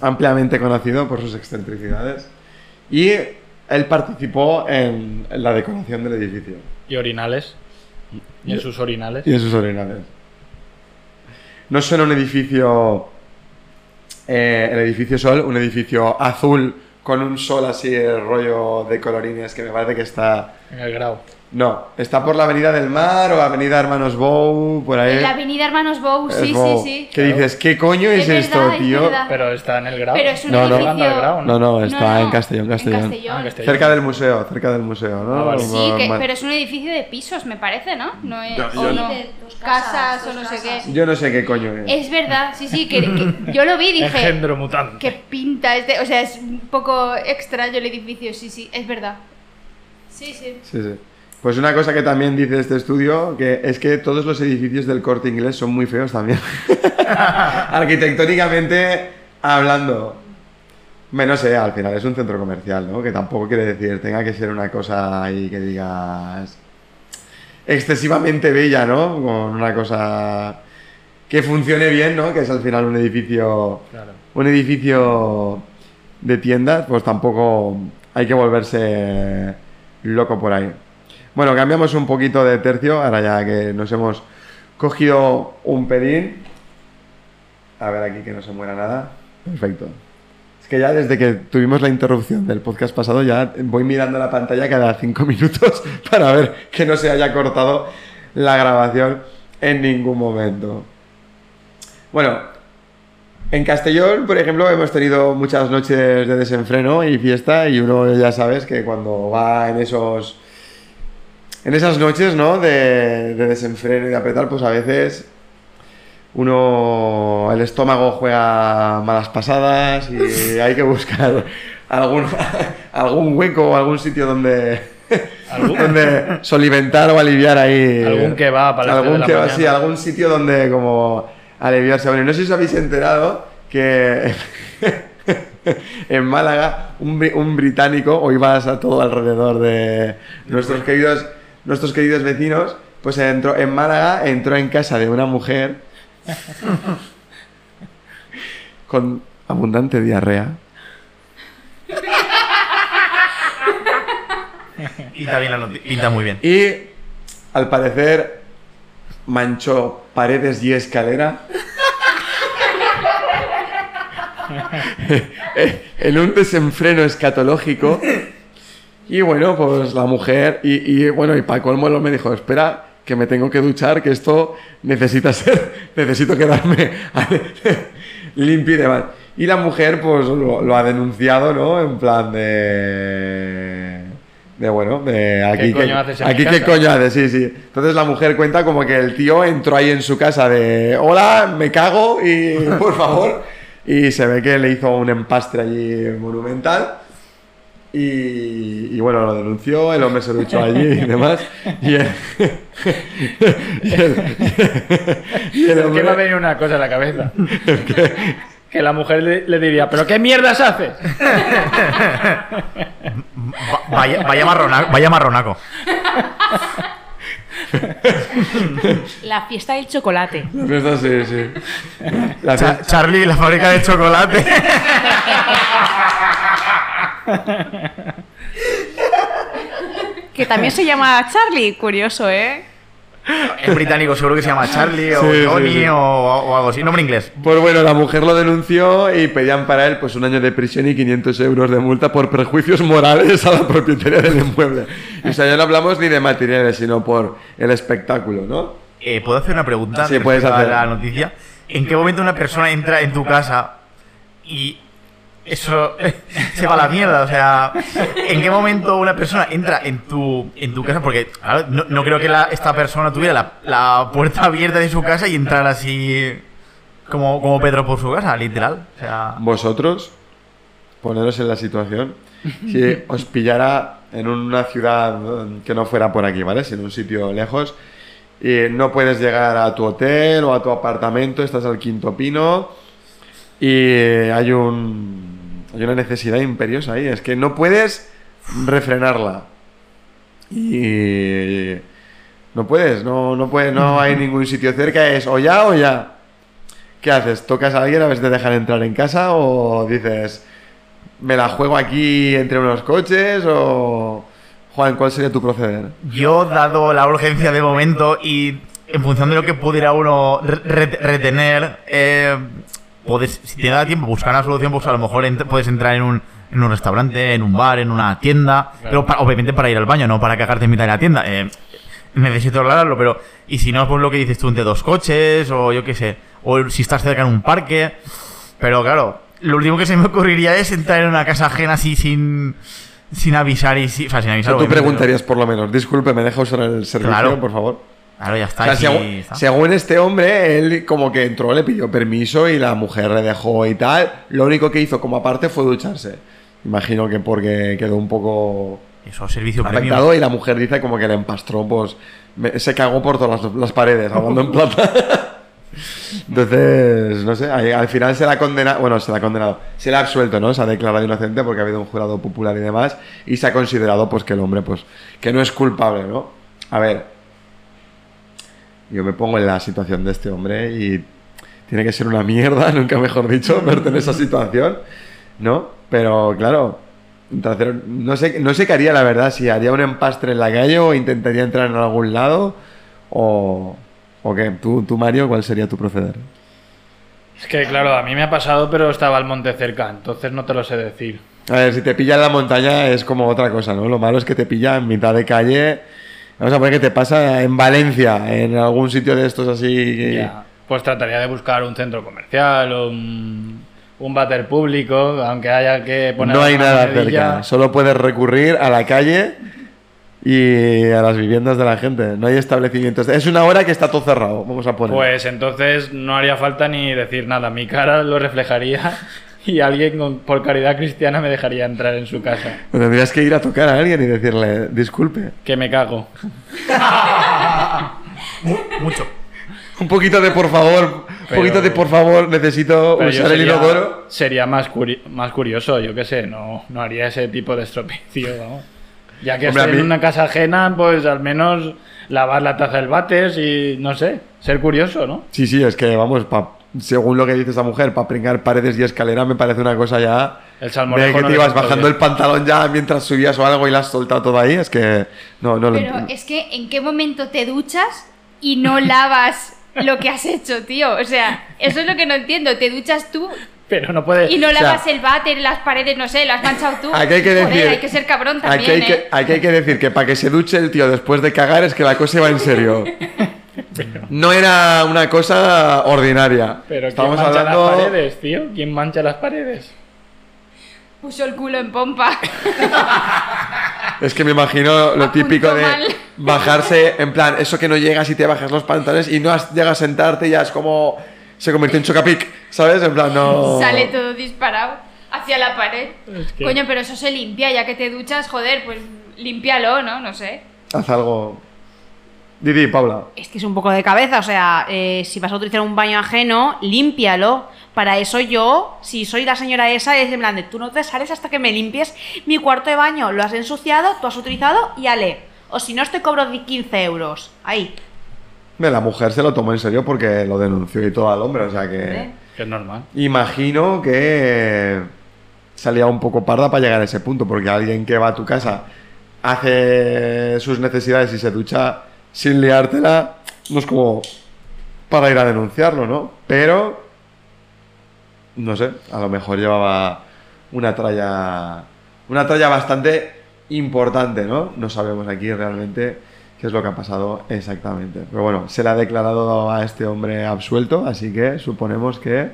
ampliamente conocido por sus excentricidades, y él participó en la decoración del edificio Y orinales. Y en sus orinales. y en sus orinales. No suena un edificio, eh, el edificio Sol, un edificio azul con un sol así, el rollo de colorines que me parece que está... En el grau. No, está por la Avenida del Mar o Avenida Hermanos Bow, por ahí. La avenida Hermanos Bow, Es sí, Bow. sí, sí. Que dices, ¿qué coño es, Es esto, verdad, es tío? verdad. Pero está en el grau. Pero es un No, no. grau, No, no, está No, no, en Castellón, Castellón. En Castellón. Ah, Castellón. Cerca del museo, cerca del museo, ¿no? Ah, vale. Sí, que- pero es un edificio de pisos, me parece, ¿no? No es, Yo- o no. De dos casas, o no sé qué. Yo no sé qué coño es. Es verdad, sí, sí, que, que yo lo vi y dije, Engendro mutante. ¿qué pinta este? O sea, es un poco extraño el edificio, sí, sí, es verdad. Sí, sí. Sí, sí. Pues una cosa que también dice este estudio, que es que todos los edificios del corte inglés son muy feos también. Arquitectónicamente hablando. Me no sé, al final es un centro comercial, ¿no? Que tampoco quiere decir, tenga que ser una cosa ahí que digas excesivamente bella, ¿no? Con una cosa que funcione bien, ¿no? Que es al final un edificio Claro. un edificio de tiendas, pues tampoco hay que volverse loco por ahí. Bueno, cambiamos un poquito de tercio, ahora ya que nos hemos cogido un pelín. A ver aquí que no se muera nada. Perfecto. Es que ya desde que tuvimos la interrupción del podcast pasado ya voy mirando la pantalla cada cinco minutos para ver que no se haya cortado la grabación en ningún momento. Bueno, en Castellón, por ejemplo, hemos tenido muchas noches de desenfreno y fiesta y uno ya sabes que cuando va en esos en esas noches, ¿no? De, de desenfreno y de apretar, pues a veces uno, el estómago juega malas pasadas y hay que buscar algún, algún hueco o algún sitio donde, ¿Algún? donde solimentar o aliviar ahí. Algún kebab a las tres algún kebab, mañana. sí, algún sitio donde como aliviarse. Bueno, no sé si os habéis enterado que en Málaga un, un británico, hoy vas a todo alrededor de nuestros queridos, nuestros queridos vecinos, pues entró en Málaga, entró en casa de una mujer con abundante diarrea. Pinta, bien la pinta muy bien. Y al parecer manchó paredes y escalera. en un desenfreno escatológico. Y bueno, pues la mujer, y, y, bueno, y para colmo me dijo, espera, que me tengo que duchar, que esto necesita ser, necesito quedarme limpio y demás. Y la mujer, pues lo, lo ha denunciado, ¿no? En plan de... De bueno, de aquí, coño que- haces en aquí mi qué casa? coño haces, sí, sí. Entonces la mujer cuenta como que el tío entró ahí en su casa de, hola, me cago y por favor. Y se ve que le hizo un empastre allí monumental. Y, y bueno, lo denunció, el hombre se duchó allí y demás. Y el, y el- y el hombre- me ha venido una cosa a la cabeza. Que la mujer le, le diría, ¿pero qué mierdas haces? Va- vaya, vaya, marronaco, vaya marronaco. La fiesta del chocolate. La fiesta, sí, sí. La Charlie, la fábrica de chocolate. Que también se llama Charlie, curioso, ¿eh? Es británico, seguro que se llama Charlie o Sí, sí, Johnny sí. O, o algo así. Nombre inglés. Pues bueno, la mujer lo denunció y pedían para él pues un año de prisión y 500 euros de multa por prejuicios morales a la propietaria del inmueble. Y, o sea, ya no hablamos ni de materiales, sino por el espectáculo, ¿no? Eh, ¿Puedo hacer una pregunta? Sí, puedes hacer. la noticia. ¿En qué momento una persona entra en tu casa y eso se va a la mierda? O sea, ¿en qué momento una persona entra en tu, en tu casa? Porque claro, no, no creo que la- esta persona tuviera la, la puerta abierta de su casa y entrar así como, como Pedro por su casa, literal. O sea, Vosotros, poneros en la situación, si os pillara en una ciudad que no fuera por aquí, ¿vale? Sino en un sitio lejos, y no puedes llegar a tu hotel o a tu apartamento, estás al quinto pino y hay un hay una necesidad imperiosa ahí, es que no puedes refrenarla. Y no puedes, no, no puedes, no hay ningún sitio cerca, es o ya o ya. ¿Qué haces? ¿Tocas a alguien a ver si te dejan entrar en casa o dices, me la juego aquí entre unos coches o... Juan, ¿cuál sería tu proceder? yo, dado la urgencia de momento y en función de lo que pudiera uno re- re- retener, eh, puedes, si te da tiempo buscar una solución, pues a lo mejor ent- puedes entrar en un, en un restaurante, en un bar, en una tienda, pero pa- obviamente para ir al baño, no para cagarte en mitad de la tienda. Eh, necesito aclararlo, pero y si no, pues lo que dices tú, entre dos coches o yo qué sé, o si estás cerca en un parque, pero claro, lo último que se me ocurriría es entrar en una casa ajena así sin... Sin avisar y si- o sea, sin O avisar. sea, tú preguntarías por lo menos, disculpe, ¿me deja usar el servicio, Claro. por favor? Claro, ya está. O sea, según, está. según este hombre, él como que entró, le pidió permiso y la mujer le dejó y tal. Lo único que hizo como aparte fue ducharse. Imagino que porque quedó un poco Eso, servicio premium. afectado y la mujer dice como que le empastró, pues me- se cagó por todas las, las paredes, hablando en plata. Entonces, no sé, al final se la ha condenado, bueno, se la ha condenado, se la ha absuelto, ¿no? Se ha declarado inocente porque ha habido un jurado popular y demás y se ha considerado pues que el hombre pues que no es culpable, ¿no? A ver, yo me pongo en la situación de este hombre y tiene que ser una mierda, nunca mejor dicho, verte en esa situación, ¿no? Pero claro, entonces, no sé, no sé qué haría la verdad, si haría un empastre en la calle o intentaría entrar en algún lado o, o qué. ¿Tú, tú, Mario, cuál sería tu proceder? Es que, claro, a mí me ha pasado, pero estaba el monte cerca, entonces no te lo sé decir. A ver, si te pilla en la montaña es como otra cosa, ¿no? Lo malo es que te pilla en mitad de calle. Vamos a poner que te pasa en Valencia, en algún sitio de estos así. Ya, Pues trataría de buscar un centro comercial o un, un váter público, aunque haya que poner No hay nada cerca. Solo puedes recurrir a la calle y a las viviendas de la gente. No hay establecimientos. Es una hora que está todo cerrado, vamos a poner. Pues entonces no haría falta ni decir nada. Mi cara lo reflejaría y alguien con- por caridad cristiana me dejaría entrar en su casa. Pues tendrías que ir a tocar a alguien y decirle, disculpe. Que me cago. Mucho. Un poquito de por favor, un poquito de por favor, necesito usar el inodoro. Sería más, curi- más curioso, yo qué sé, no, no haría ese tipo de estropicio, vamos. Ya que Hombre, estoy a mí- en una casa ajena, pues al menos lavar la taza del váter y no sé, ser curioso, ¿no? Sí, sí, es que vamos, pa- según lo que dice esa mujer, para pringar paredes y escalera me parece una cosa ya. El De salmorejo que no te ibas bajando bien. el pantalón ya mientras subías o algo y la has soltado todo ahí, es que no, no lo Pero entiendo. es que, ¿en qué momento te duchas y no lavas lo que has hecho, tío? O sea, eso es lo que no entiendo. Te duchas tú Pero no puede... y no sea, lavas el váter, las paredes, no sé, lo has manchado tú. Aquí hay que Joder, decir. hay que ser cabrón también, aquí, hay ¿eh? que, aquí hay que decir que para que se duche el tío después de cagar es que la cosa iba en serio. No era una cosa ordinaria. Pero ¿quién Estamos mancha hablando. las paredes, tío? ¿Quién mancha las paredes? Puso el culo en pompa. Es que me imagino lo típico de mal. bajarse, en plan, eso que no llegas y te bajas los pantalones y no has- llegas a sentarte y ya es como. Se convirtió en chocapic, ¿sabes? En plan, no. Sale todo disparado hacia la pared. Es que- Coño, pero eso se limpia, ya que te duchas, joder, pues límpialo, ¿no? No sé. Haz algo. Didi, Paula. Es que es un poco de cabeza, o sea, eh, si vas a utilizar un baño ajeno, límpialo. Para eso yo, si soy la señora esa, es en plan de tú no te sales hasta que me limpies mi cuarto de baño. Lo has ensuciado, tú has utilizado y ale. O si no, te cobro de 15 euros. Ahí. Ve, La mujer se lo tomó en serio porque lo denunció y todo al hombre, o sea que. ¿eh? Que es normal. Imagino que salía un poco parda para llegar a ese punto, porque alguien que va a tu casa hace sus necesidades y se ducha sin liártela, no es como para ir a denunciarlo, ¿no? Pero, no sé, a lo mejor llevaba una tralla, una tralla bastante importante, ¿no? No sabemos aquí realmente qué es lo que ha pasado exactamente. Pero bueno, se le ha declarado a este hombre absuelto, así que suponemos que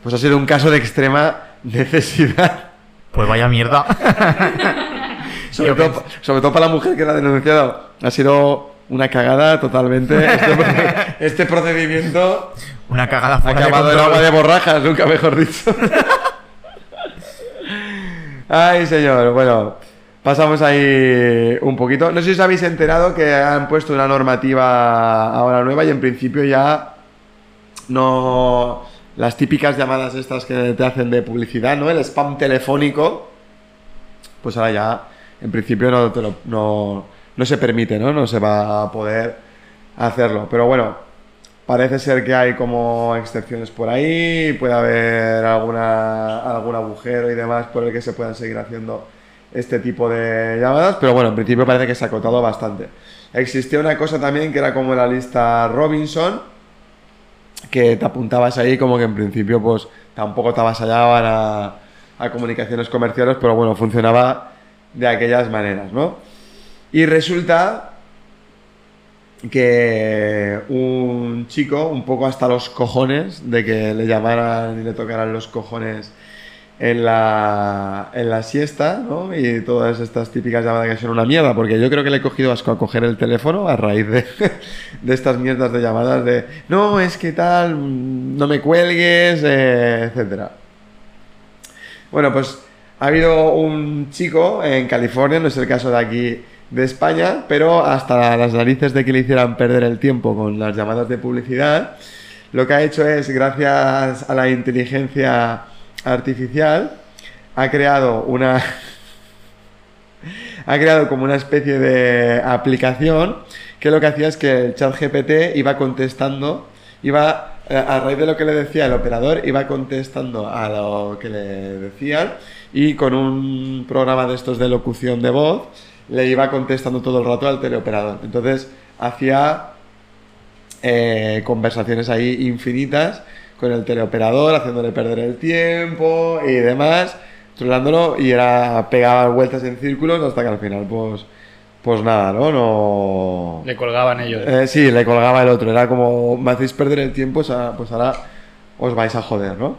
pues ha sido un caso de extrema necesidad. Pues vaya mierda. Sobre todo, sobre todo para la mujer que la ha denunciado. Ha sido una cagada totalmente. Este, este procedimiento Una cagada ha fuera de acabado en control. agua de borrajas, nunca mejor dicho. Ay, señor. Bueno, pasamos ahí un poquito. No sé si os habéis enterado que han puesto una normativa ahora nueva y en principio ya no las típicas llamadas estas que te hacen de publicidad, ¿no? El spam telefónico, pues ahora ya en principio no, te lo- no, no se permite, ¿no? No se va a poder hacerlo. Pero bueno, parece ser que hay como excepciones por ahí, puede haber alguna, algún agujero y demás por el que se puedan seguir haciendo este tipo de llamadas, pero bueno, en principio parece que se ha acotado bastante. Existía una cosa también que era como la lista Robinson, que te apuntabas ahí como que en principio pues tampoco te avasallaban a, a comunicaciones comerciales, pero bueno, funcionaba de aquellas maneras, ¿no? Y resulta que un chico, un poco hasta los cojones, de que le llamaran y le tocaran los cojones en la, en la siesta, ¿no? Y todas estas típicas llamadas que son una mierda, porque yo creo que le he cogido asco a coger el teléfono a raíz de, de estas mierdas de llamadas de, no, es que tal, no me cuelgues, eh, etcétera. Bueno, pues ha habido un chico en California, no es el caso de aquí de España, pero hasta las narices de que le hicieran perder el tiempo con las llamadas de publicidad, lo que ha hecho es, gracias a la inteligencia artificial, ha creado una... ha creado como una especie de aplicación que lo que hacía es que el chat GPT iba contestando, iba eh, a raíz de lo que le decía el operador, iba contestando a lo que le decían y con un programa de estos de locución de voz le iba contestando todo el rato al teleoperador. Entonces hacía eh, conversaciones ahí infinitas con el teleoperador, haciéndole perder el tiempo y demás, trolándolo y era pegaba vueltas en círculos hasta que al final pues pues nada, ¿no? No Le colgaban ellos. eh, sí, le colgaba el otro. Era como, me hacéis perder el tiempo, o sea, pues ahora os vais a joder, ¿no?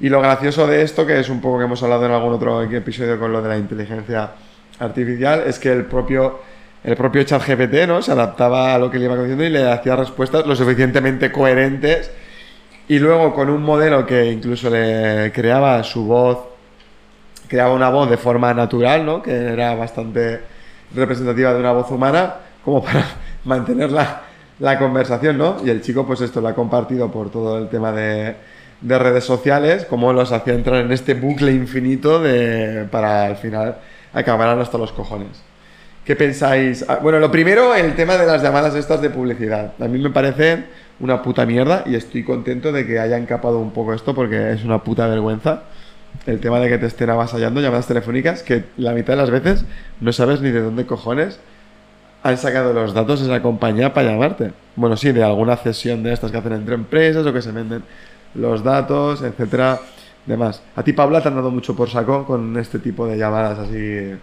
Y lo gracioso de esto, que es un poco que hemos hablado en algún otro episodio con lo de la inteligencia artificial, es que el propio el propio ¿no? Se adaptaba a lo que le iba diciendo y le hacía respuestas lo suficientemente coherentes. Y luego con un modelo que incluso le creaba su voz, creaba una voz de forma natural, ¿no? Que era bastante representativa de una voz humana, como para mantener la, la conversación, ¿no? Y el chico, pues esto lo ha compartido por todo el tema de, de redes sociales, como los hacía entrar en este bucle infinito de, para al final acabar hasta los cojones. ¿Qué pensáis? Ah, Bueno, lo primero, el tema de las llamadas estas de publicidad. A mí me parece una puta mierda y estoy contento de que hayan capado un poco esto porque es una puta vergüenza. El tema de que te estén avasallando llamadas telefónicas que la mitad de las veces no sabes ni de dónde cojones han sacado los datos de esa compañía para llamarte. Bueno, sí, de alguna cesión de estas que hacen entre empresas o que se venden los datos, etcétera, demás. A ti, Paula, te han dado mucho por saco con este tipo de llamadas así.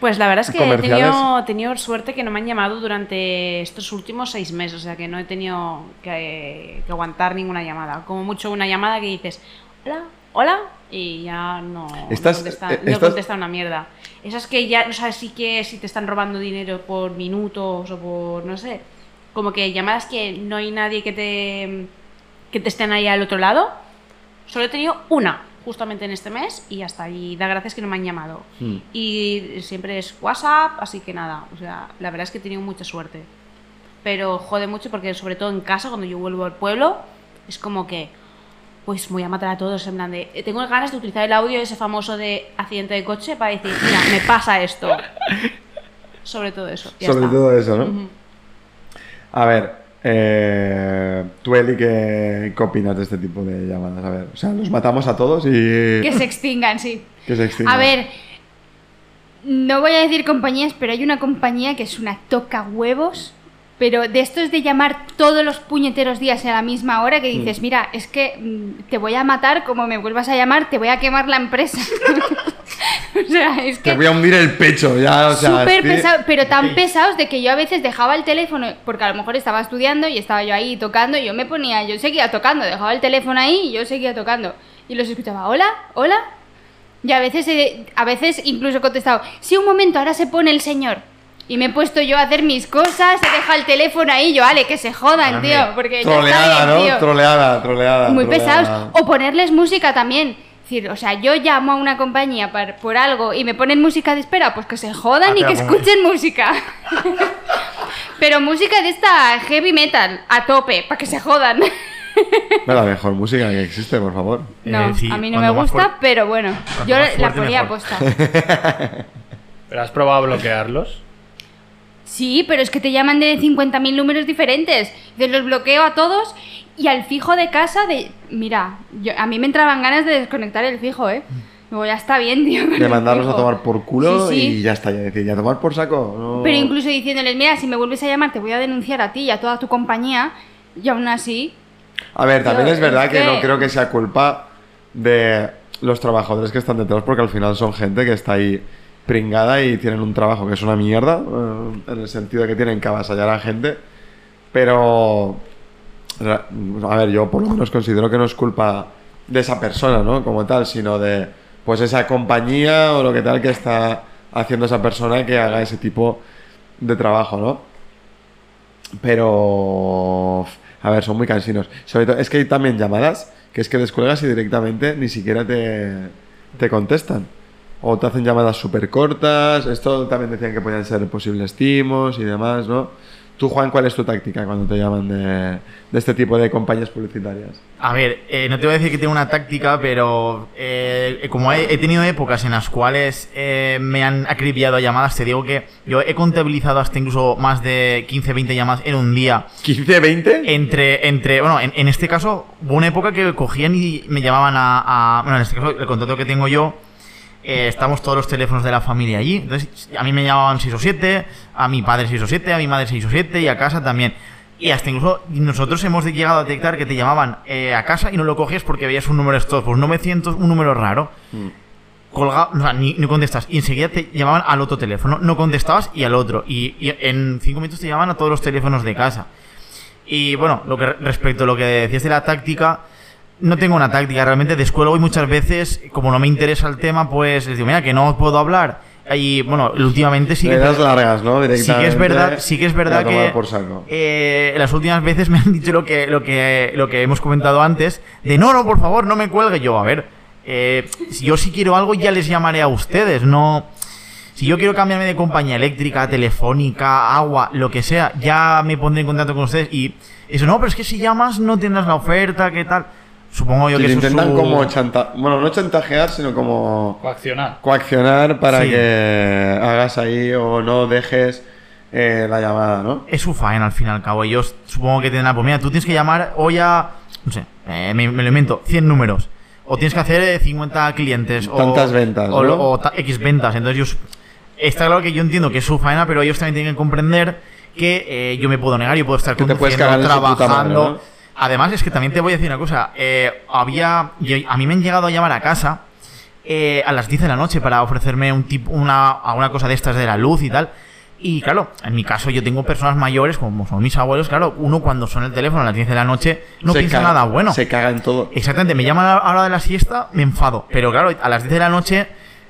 Pues la verdad es que he tenido, he tenido suerte que no me han llamado durante estos últimos seis meses, o sea que no he tenido que, que aguantar ninguna llamada. Como mucho una llamada que dices, hola, hola, y ya no, Estás- no, contesta, eh, no contesta una mierda. Esas que ya no sabes si, que, si te están robando dinero por minutos o por, no sé, como que llamadas que no hay nadie que te, que te estén ahí al otro lado. Solo he tenido una, justamente en este mes, y hasta Y da gracias que no me han llamado. Hmm. Y siempre es WhatsApp, así que nada. O sea, la verdad es que he tenido mucha suerte. Pero jode mucho porque, sobre todo en casa, cuando yo vuelvo al pueblo, es como que, pues voy a matar a todos. En plan de, eh, tengo ganas de utilizar el audio ese famoso de accidente de coche para decir, mira, me pasa esto. Sobre todo eso. ya Sobre está. todo eso, ¿no? A ver, eh, tú, Eli, ¿qué, ¿qué opinas de este tipo de llamadas? A ver, o sea, los matamos a todos y Que se extingan, sí. que se extingan. A ver, no voy a decir compañías, pero hay una compañía que es una toca huevos. Pero de estos de llamar todos los puñeteros días a la misma hora que Mm. dices, mira, es que mm, te voy a matar, como me vuelvas a llamar, te voy a quemar la empresa. o sea, es Te que voy a hundir el pecho, ya, o sea. súper pesado, pero tan pesados de que yo a veces dejaba el teléfono, porque a lo mejor estaba estudiando y estaba yo ahí tocando, y yo me ponía, yo seguía tocando, dejaba el teléfono ahí y yo seguía tocando. Y los escuchaba, hola, hola. Y a veces, he- a veces incluso he contestado, sí, un momento, ahora se pone el señor. Y me he puesto yo a hacer mis cosas, he dejado el teléfono ahí, yo, vale, que se jodan, tío, porque ya Troleada, está bien, ¿no? tío. Troleada, troleada. Muy troleada. pesados. O ponerles música también. Es decir, o sea, yo llamo a una compañía par- por, algo y me ponen música de espera, pues que se jodan Ah, y que escuchen música. Pero música de esta heavy metal, a tope, para que se jodan. La mejor música que existe, por favor. No, Eh, sí, a mí no me gusta, pero bueno, cuanto yo la ponía aposta. ¿Pero has probado bloquearlos? Sí, pero es que te llaman de 50.000 números diferentes. Entonces los bloqueo a todos y al fijo de casa de... Mira, yo, a mí me entraban ganas de desconectar el fijo, ¿eh? Digo, ya está bien, tío. De mandarlos a tomar por culo Sí, sí. y ya está. Ya decir, ya tomar por saco. no- Pero incluso diciéndoles, mira, si me vuelves a llamar te voy a denunciar a ti y a toda tu compañía. Y aún así... A ver, también es verdad es que... que- no creo que sea culpa de los trabajadores que están detrás, porque al final son gente que está ahí pringada y tienen un trabajo que es una mierda, eh, en el sentido de que tienen que avasallar a gente. Pero, a ver, yo por lo menos considero que no es culpa de esa persona, ¿no? Como tal, sino de, pues, esa compañía o lo que tal que está haciendo esa persona que haga ese tipo de trabajo, ¿no? Pero, a ver, son muy cansinos. Sobre todo, es que hay también llamadas que es que descuelgas y directamente ni siquiera te, te contestan. O te hacen llamadas súper cortas. Esto también decían que podían ser posibles timos y demás, ¿no? Tú, Juan, ¿cuál es tu táctica cuando te llaman de, de este tipo de compañías publicitarias? A ver, eh, no te voy a decir que tengo una táctica, pero eh, como he, he tenido épocas en las cuales eh, me han acribillado llamadas, te digo que yo he contabilizado hasta incluso más de 15, 20 llamadas en un día. ¿15, 20? Entre, entre, bueno, en, en este caso hubo una época que cogían y me llamaban a, a- bueno, en este caso el contrato que tengo yo, eh, estamos todos los teléfonos de la familia allí, entonces a mí me llamaban 6 o 7, a mi padre 6 o 7, a mi madre 6 o 7 y a casa también. Y hasta incluso nosotros hemos llegado a detectar que te llamaban eh, a casa y no lo cogías porque veías un número estos, pues 900, un número raro. Colga, o sea, ni, ni contestas. Y enseguida te llamaban al otro teléfono. No contestabas y al otro. Y, y en cinco minutos te llamaban a todos los teléfonos de casa. Y bueno, lo que respecto a lo que decías de la táctica, no tengo una táctica, realmente descuelgo y muchas veces, como no me interesa el tema, pues les digo, mira, que no puedo hablar y bueno, últimamente sí que das largas, ¿no? sí que es verdad, sí que es verdad que por saco. eh, las últimas veces me han dicho lo que, lo que, lo que hemos comentado antes, de no, no, por favor, no me cuelgue. Yo, a ver, eh, si yo si quiero algo ya les llamaré a ustedes, no. Si yo quiero cambiarme de compañía eléctrica, telefónica, agua, lo que sea, ya me pondré en contacto con ustedes y eso, no, pero es que si llamas no tendrás la oferta, ¿qué tal? Supongo yo Que que intentan su- como chantajear, bueno, no chantajear, sino como Coaccionar. coaccionar para Sí. que hagas ahí o no dejes eh, la llamada, ¿no? es su faena al fin y al cabo. Ellos supongo que tendrán, pues mira, tú tienes que llamar hoy a, no sé, eh, me, me lo invento, 100 números. O tienes que hacer eh, 50 clientes. o- Tantas ventas, O, ¿no? o ta- X ventas. Entonces yo... Está claro que yo entiendo que es su faena, pero ellos también tienen que comprender que eh, yo me puedo negar, yo puedo estar Que te puedes conduciendo, puta madre, trabajando. ¿no? Además, es que también te voy a decir una cosa. eh, había... yo- a mí me han llegado a llamar a casa eh, a las 10 de la noche para ofrecerme un una, alguna cosa de estas de la luz y tal. Y claro, en mi caso yo tengo personas mayores, como son mis abuelos, claro, uno cuando suena el teléfono a las 10 de la noche no Se piensa caga- nada bueno. Se caga en todo. Exactamente, me llaman a la hora de la siesta, me enfado. Pero claro, a las 10 de la noche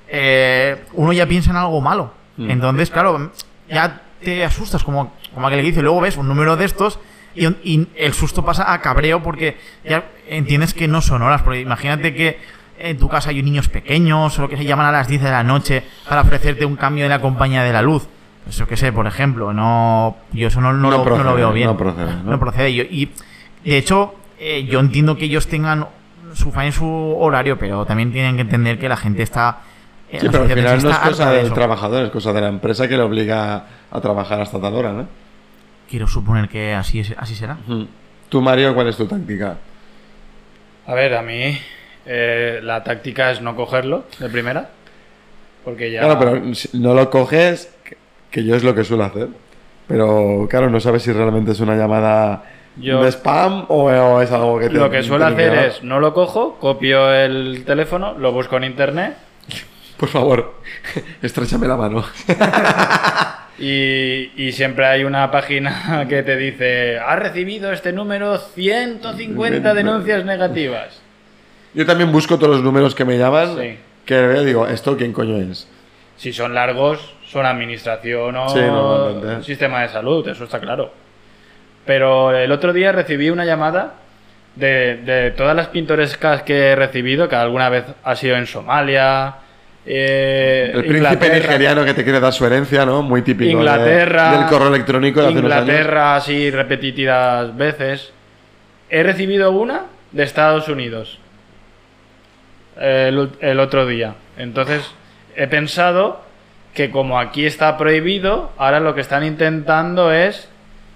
eh, uno ya piensa en algo malo. Mm. Entonces, claro, ya te asustas como, como aquel que dice. Luego ves un número de estos y, y el susto pasa a cabreo porque ya entiendes que no son horas. Porque imagínate que en tu casa hay niños pequeños o lo que se llaman a las 10 de la noche para ofrecerte un cambio en la compañía de la luz. Eso que sé, por ejemplo, no yo eso no, no No lo, no procede, lo veo bien. no procede, ¿no? Procede. Y, y, de hecho, eh, yo entiendo que ellos tengan su fan en su horario, pero también tienen que entender que la gente está. eh, Sí, pero al final no es cosa de del trabajador, es cosa de la empresa que le obliga a trabajar hasta tal hora, ¿no? Quiero suponer que así, es, así será. Tú, Mario, ¿cuál es tu táctica? A ver, a mí eh, la táctica es no cogerlo de primera. Porque ya. Claro, pero si no lo coges, que- que yo es lo que suelo hacer. Pero claro, no sabes si realmente es una llamada Yo- de spam o, o es algo que te. Lo que suelo hacer liquida. es, no lo cojo, copio el teléfono, lo busco en internet Por favor, estrechame la mano. y, y siempre hay una página que te dice, has recibido este número 150 denuncias negativas. Yo también busco todos los números que me llaman. Sí. Que veo, digo, ¿esto quién coño es? Si son largos, son administración o Sí, sistema de salud, eso está claro. Pero el otro día recibí una llamada de, de todas las pintorescas que he recibido, que alguna vez ha sido en Somalia, eh, El príncipe Inglaterra, nigeriano que te quiere dar su herencia, ¿no? Muy típico de- Inglaterra, del correo electrónico de hace unos años. Inglaterra, así repetidas veces. He recibido una de Estados Unidos el, el otro día. Entonces he pensado que como aquí está prohibido, ahora lo que están intentando es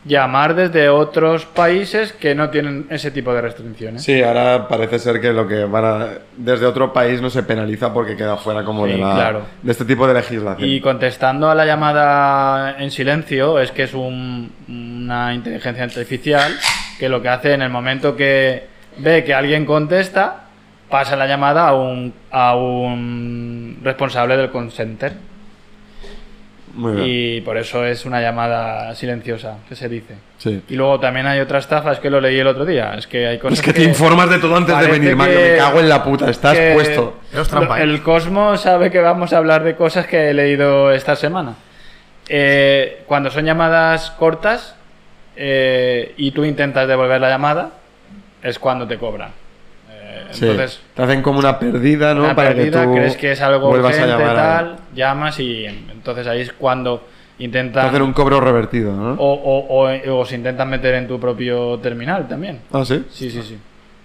llamar desde otros países que no tienen ese tipo de restricciones. Sí, ahora parece ser que lo que van a. Desde otro país no se penaliza porque queda fuera como Sí, de, la, claro. de este tipo de legislación. Y contestando a la llamada en silencio, es que es un- una inteligencia artificial que lo que hace en el momento que ve que alguien contesta, pasa la llamada a un, a un responsable del call center. Muy bien. Y por eso es una llamada silenciosa, que se dice. Sí. Y luego también hay otra estafa, es que lo leí el otro día. Es que hay cosas Es que te informas de todo antes de venir, Mario. Me cago en la puta. Estás puesto. Trampa, ¿eh? El Cosmo sabe que vamos a hablar de cosas que he leído esta semana. Eh, cuando son llamadas cortas eh, y tú intentas devolver la llamada, es cuando te cobran. Sí. Entonces, te hacen como una perdida, ¿no? una Para pérdida, que tú crees que es algo vuelvas urgente, a llamar. a- tal, llamas y entonces ahí es cuando Te intentan... hacen un cobro revertido, ¿no? o, o- o- o se intentan meter en tu propio terminal también. Ah, sí. Sí, sí, sí.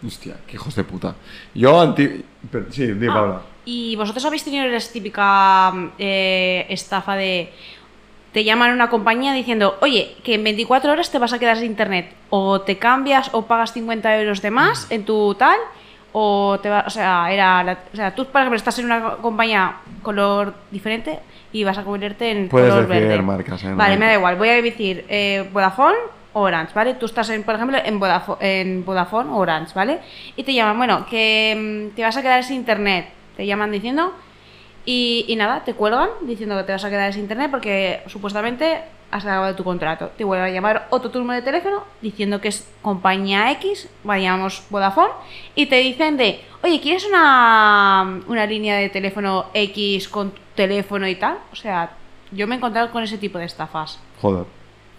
Hostia, qué hijos de puta. Yo anti. Sí, di, Ah, Paula. ¿Y vosotros habéis tenido la típica eh, estafa de... Te llaman a una compañía diciendo, oye, que en 24 horas te vas a quedar sin internet. O te cambias o pagas 50 euros de más en tu tal. O te va, o sea, era la- o sea, tú, por ejemplo, estás en una compañía color diferente y vas a convertirte en Puedes color decir verde. marcas, ¿eh? Vale, me da igual. Voy a decir eh, Vodafone o Orange, ¿vale? Tú estás, en, por ejemplo, en Vodafone, en Vodafone o Orange, ¿vale? Y te llaman, bueno, que mm, te vas a quedar sin internet. Te llaman diciendo y, y nada, te cuelgan diciendo que te vas a quedar sin internet porque supuestamente has acabado tu contrato. Te vuelven a llamar otro turno de teléfono diciendo que es compañía X, vayamos Vodafone, y te dicen de, oye, ¿quieres una, una línea de teléfono X con teléfono y tal. O sea, yo me he encontrado con ese tipo de estafas. Joder.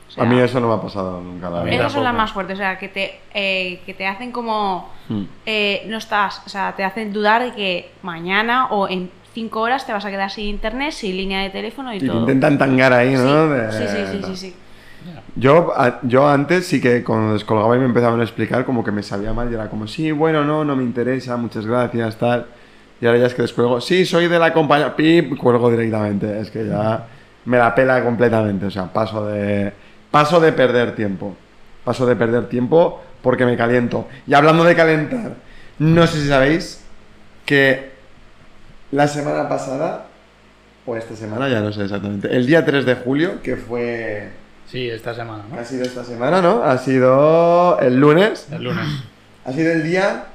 O sea, a mí eso no me ha pasado nunca, la A mí verdad. Esas son las más fuertes, o sea, que te, eh, que te hacen como... Hmm. eh, no estás, o sea, te hacen dudar de que mañana o en cinco horas te vas a quedar sin internet, sin línea de teléfono y, Y te todo. intentan tangar ahí, ¿no? Sí, sí, sí, sí, sí, sí. Yo, a- yo antes sí que cuando descolgaba y me empezaban a explicar como que me sabía mal y era como, sí, bueno, no, no me interesa, muchas gracias, tal. Y ahora ya es que descuelgo, sí, soy de la compañía, pip, cuelgo directamente. Es que ya me la pela completamente, o sea, paso de, paso de perder tiempo. Paso de perder tiempo porque me caliento. Y hablando de calentar, no sé si sabéis que la semana pasada, o esta semana, ya no sé exactamente, el día 3 de julio, que fue Sí, esta semana, ¿no? ha sido esta semana, ¿no? Ha sido el lunes. El lunes. Ha sido el día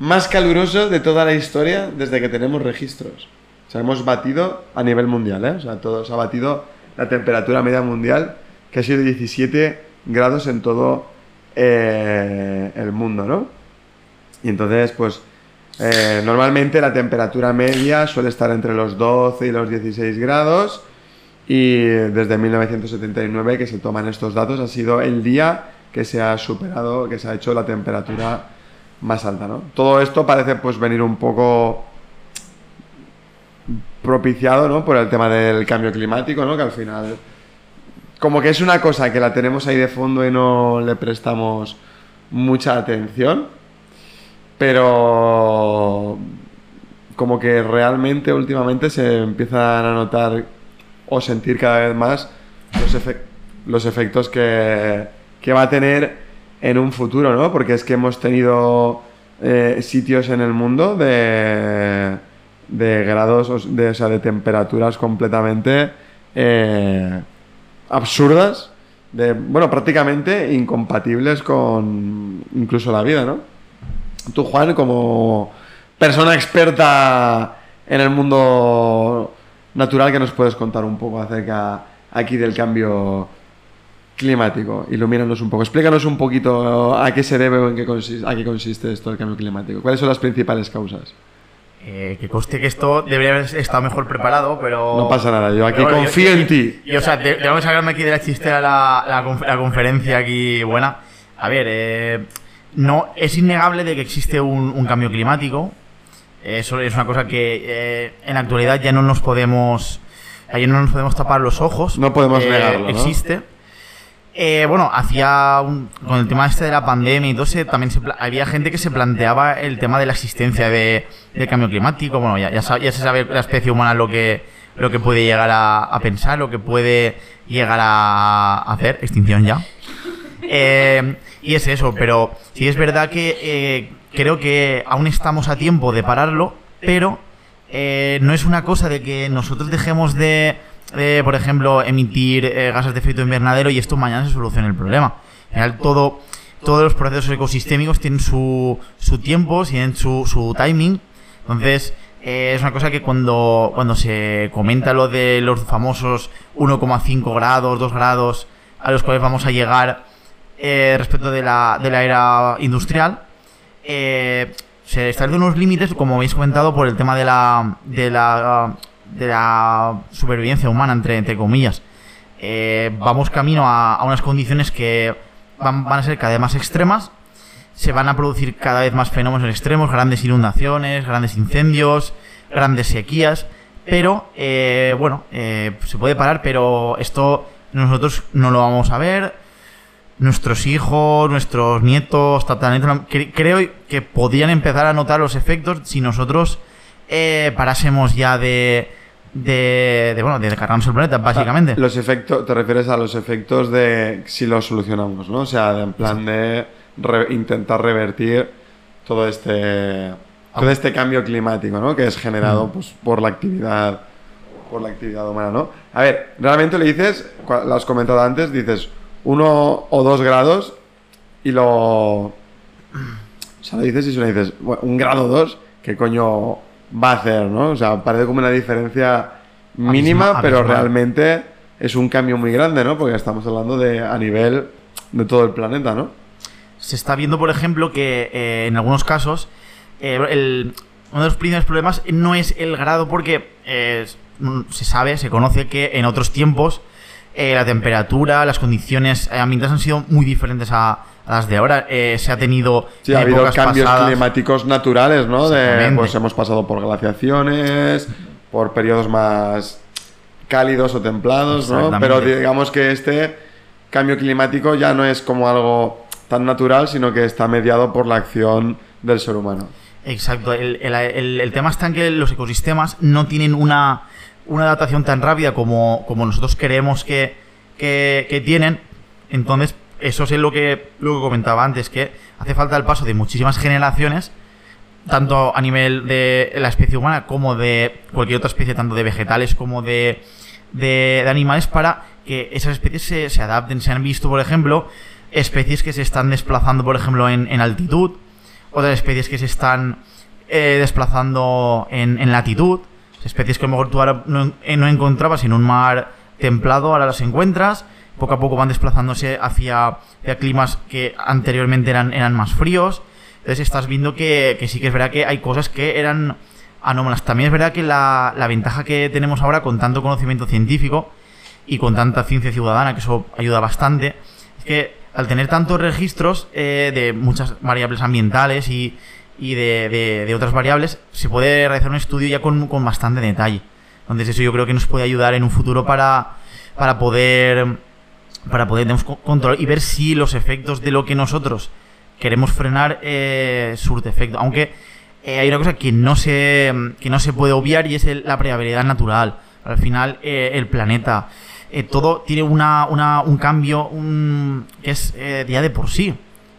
más caluroso de toda la historia desde que tenemos registros. O sea, hemos batido a nivel mundial, ¿eh? O sea, todos ha batido la temperatura media mundial, que ha sido 17 grados en todo eh, el mundo, ¿no? Y entonces, pues, eh, normalmente la temperatura media suele estar entre los 12 y los 16 grados. Y desde 1979 que se toman estos datos ha sido el día que se ha superado, que se ha hecho la temperatura más alta, ¿no? Todo esto parece pues venir un poco propiciado, ¿no? Por el tema del cambio climático, ¿no? Que al final como que es una cosa que la tenemos ahí de fondo y no le prestamos mucha atención, pero como que realmente últimamente se empiezan a notar o sentir cada vez más los, efe- los efectos que, que va a tener en un futuro, ¿no? Porque es que hemos tenido eh, sitios en el mundo de, de grados, de, o sea, de temperaturas completamente eh, absurdas, de, bueno, prácticamente incompatibles con incluso la vida, ¿no? Tú, Juan, como persona experta en el mundo natural, que nos puedes contar un poco acerca aquí del cambio climático? Ilumínanos un poco. Explícanos un poquito a qué se debe o en qué consiste, a qué consiste esto del cambio climático. ¿Cuáles son las principales causas? Eh, que coste que esto debería haber estado mejor preparado, pero. No pasa nada, yo aquí bueno, confío yo- en ti. Y, o sea, te- tengo que sacarme aquí de la chistera la, la, la conferencia aquí buena. A ver, eh, no, es innegable de que existe un, un cambio climático. Eso es una cosa que eh, en la actualidad ya no nos podemos. Ya no nos podemos tapar los ojos. No podemos Eh, negarlo, ¿no? Existe. Eh, bueno, hacía un- con el tema este de la pandemia y todo ese, también se había gente que se planteaba el tema de la existencia de, del cambio climático. Bueno, ya, ya, ya se sabe la especie humana lo que, lo que puede llegar a, a pensar, lo que puede llegar a hacer. Extinción ya. Eh, y es eso, pero sí es verdad que eh, creo que aún estamos a tiempo de pararlo, pero eh, no es una cosa de que nosotros dejemos de, de, por ejemplo, emitir eh, gases de efecto invernadero y esto mañana se solucione el problema. Al final, todo, todos los procesos ecosistémicos tienen su, su tiempo, tienen su, su timing. Entonces, eh, es una cosa que cuando, cuando se comenta lo de los famosos 1,5 grados, 2 grados a los cuales vamos a llegar eh, respecto de la, de la era industrial, eh, se establecen unos límites, como habéis comentado, por el tema de la, de la, de la supervivencia humana, entre, comillas. Eh, vamos camino a, unas condiciones que van, van a ser cada vez más extremas, se van a producir cada vez más fenómenos extremos, grandes inundaciones, grandes incendios, grandes sequías, pero eh, bueno, eh, se puede parar, pero esto nosotros no lo vamos a ver, nuestros hijos, nuestros nietos, tataranietos, cre- creo que podrían empezar a notar los efectos si nosotros eh, parásemos ya de, de, de, bueno, de cargarnos el planeta, básicamente. Los efectos, te refieres a los efectos de si lo solucionamos, ¿no? O sea, de- en plan de re- intentar revertir todo este todo este cambio climático, ¿no? Que es generado pues, por la actividad por la actividad humana, ¿no? A ver, realmente le dices, lo has comentado antes, dices uno o dos grados y lo o sea, lo dices y solo dices, "Bueno, un grado dos, ¿qué coño va a hacer, no? O sea, parece como una diferencia mínima, pero realmente es un cambio muy grande, ¿no? Porque estamos hablando de a nivel de todo el planeta, ¿no? se está viendo, por ejemplo, que eh, en algunos casos eh, el- uno de los principales problemas no es el grado porque eh, se sabe, se conoce que en otros tiempos eh, la temperatura, las condiciones ambientales han sido muy diferentes a, a las de ahora. Eh, se ha tenido Sí, ha habido cambios pasadas- climáticos naturales, ¿no? De, pues hemos pasado por glaciaciones, por periodos más cálidos o templados, ¿no? Pero digamos que este cambio climático ya no es como algo tan natural, sino que está mediado por la acción del ser humano. Exacto, el, el- el- el tema está en que los ecosistemas no tienen una, una adaptación tan rápida como, como nosotros creemos que, que- tienen. Entonces, eso es lo que, lo que comentaba antes, que hace falta el paso de muchísimas generaciones, tanto a nivel de la especie humana como de cualquier otra especie, tanto de vegetales como de, de- de animales, para que esas especies se, se adapten. Se han visto, por ejemplo, especies que se están desplazando, por ejemplo, en, en altitud, otras especies que se están eh, desplazando en, en latitud, especies que a lo mejor tú ahora no, eh, no encontrabas en un mar templado, ahora las encuentras, poco a poco van desplazándose hacia, hacia climas que anteriormente eran, eran más fríos, entonces estás viendo que, que sí que es verdad que hay cosas que eran anómalas. También es verdad que la, la ventaja que tenemos ahora con tanto conocimiento científico y con tanta ciencia ciudadana, que eso ayuda bastante, es que al tener tantos registros eh, de muchas variables ambientales y, y de, de- otras variables, se puede realizar un estudio ya con, con bastante detalle. Entonces eso yo creo que nos puede ayudar en un futuro para, para poder para poder y ver si los efectos de lo que nosotros queremos frenar eh, surte efecto. Aunque eh, hay una cosa que no se que no se puede obviar y es la variabilidad natural. Al final eh, el planeta eh, todo tiene una, una- un cambio un, que es ya de por sí.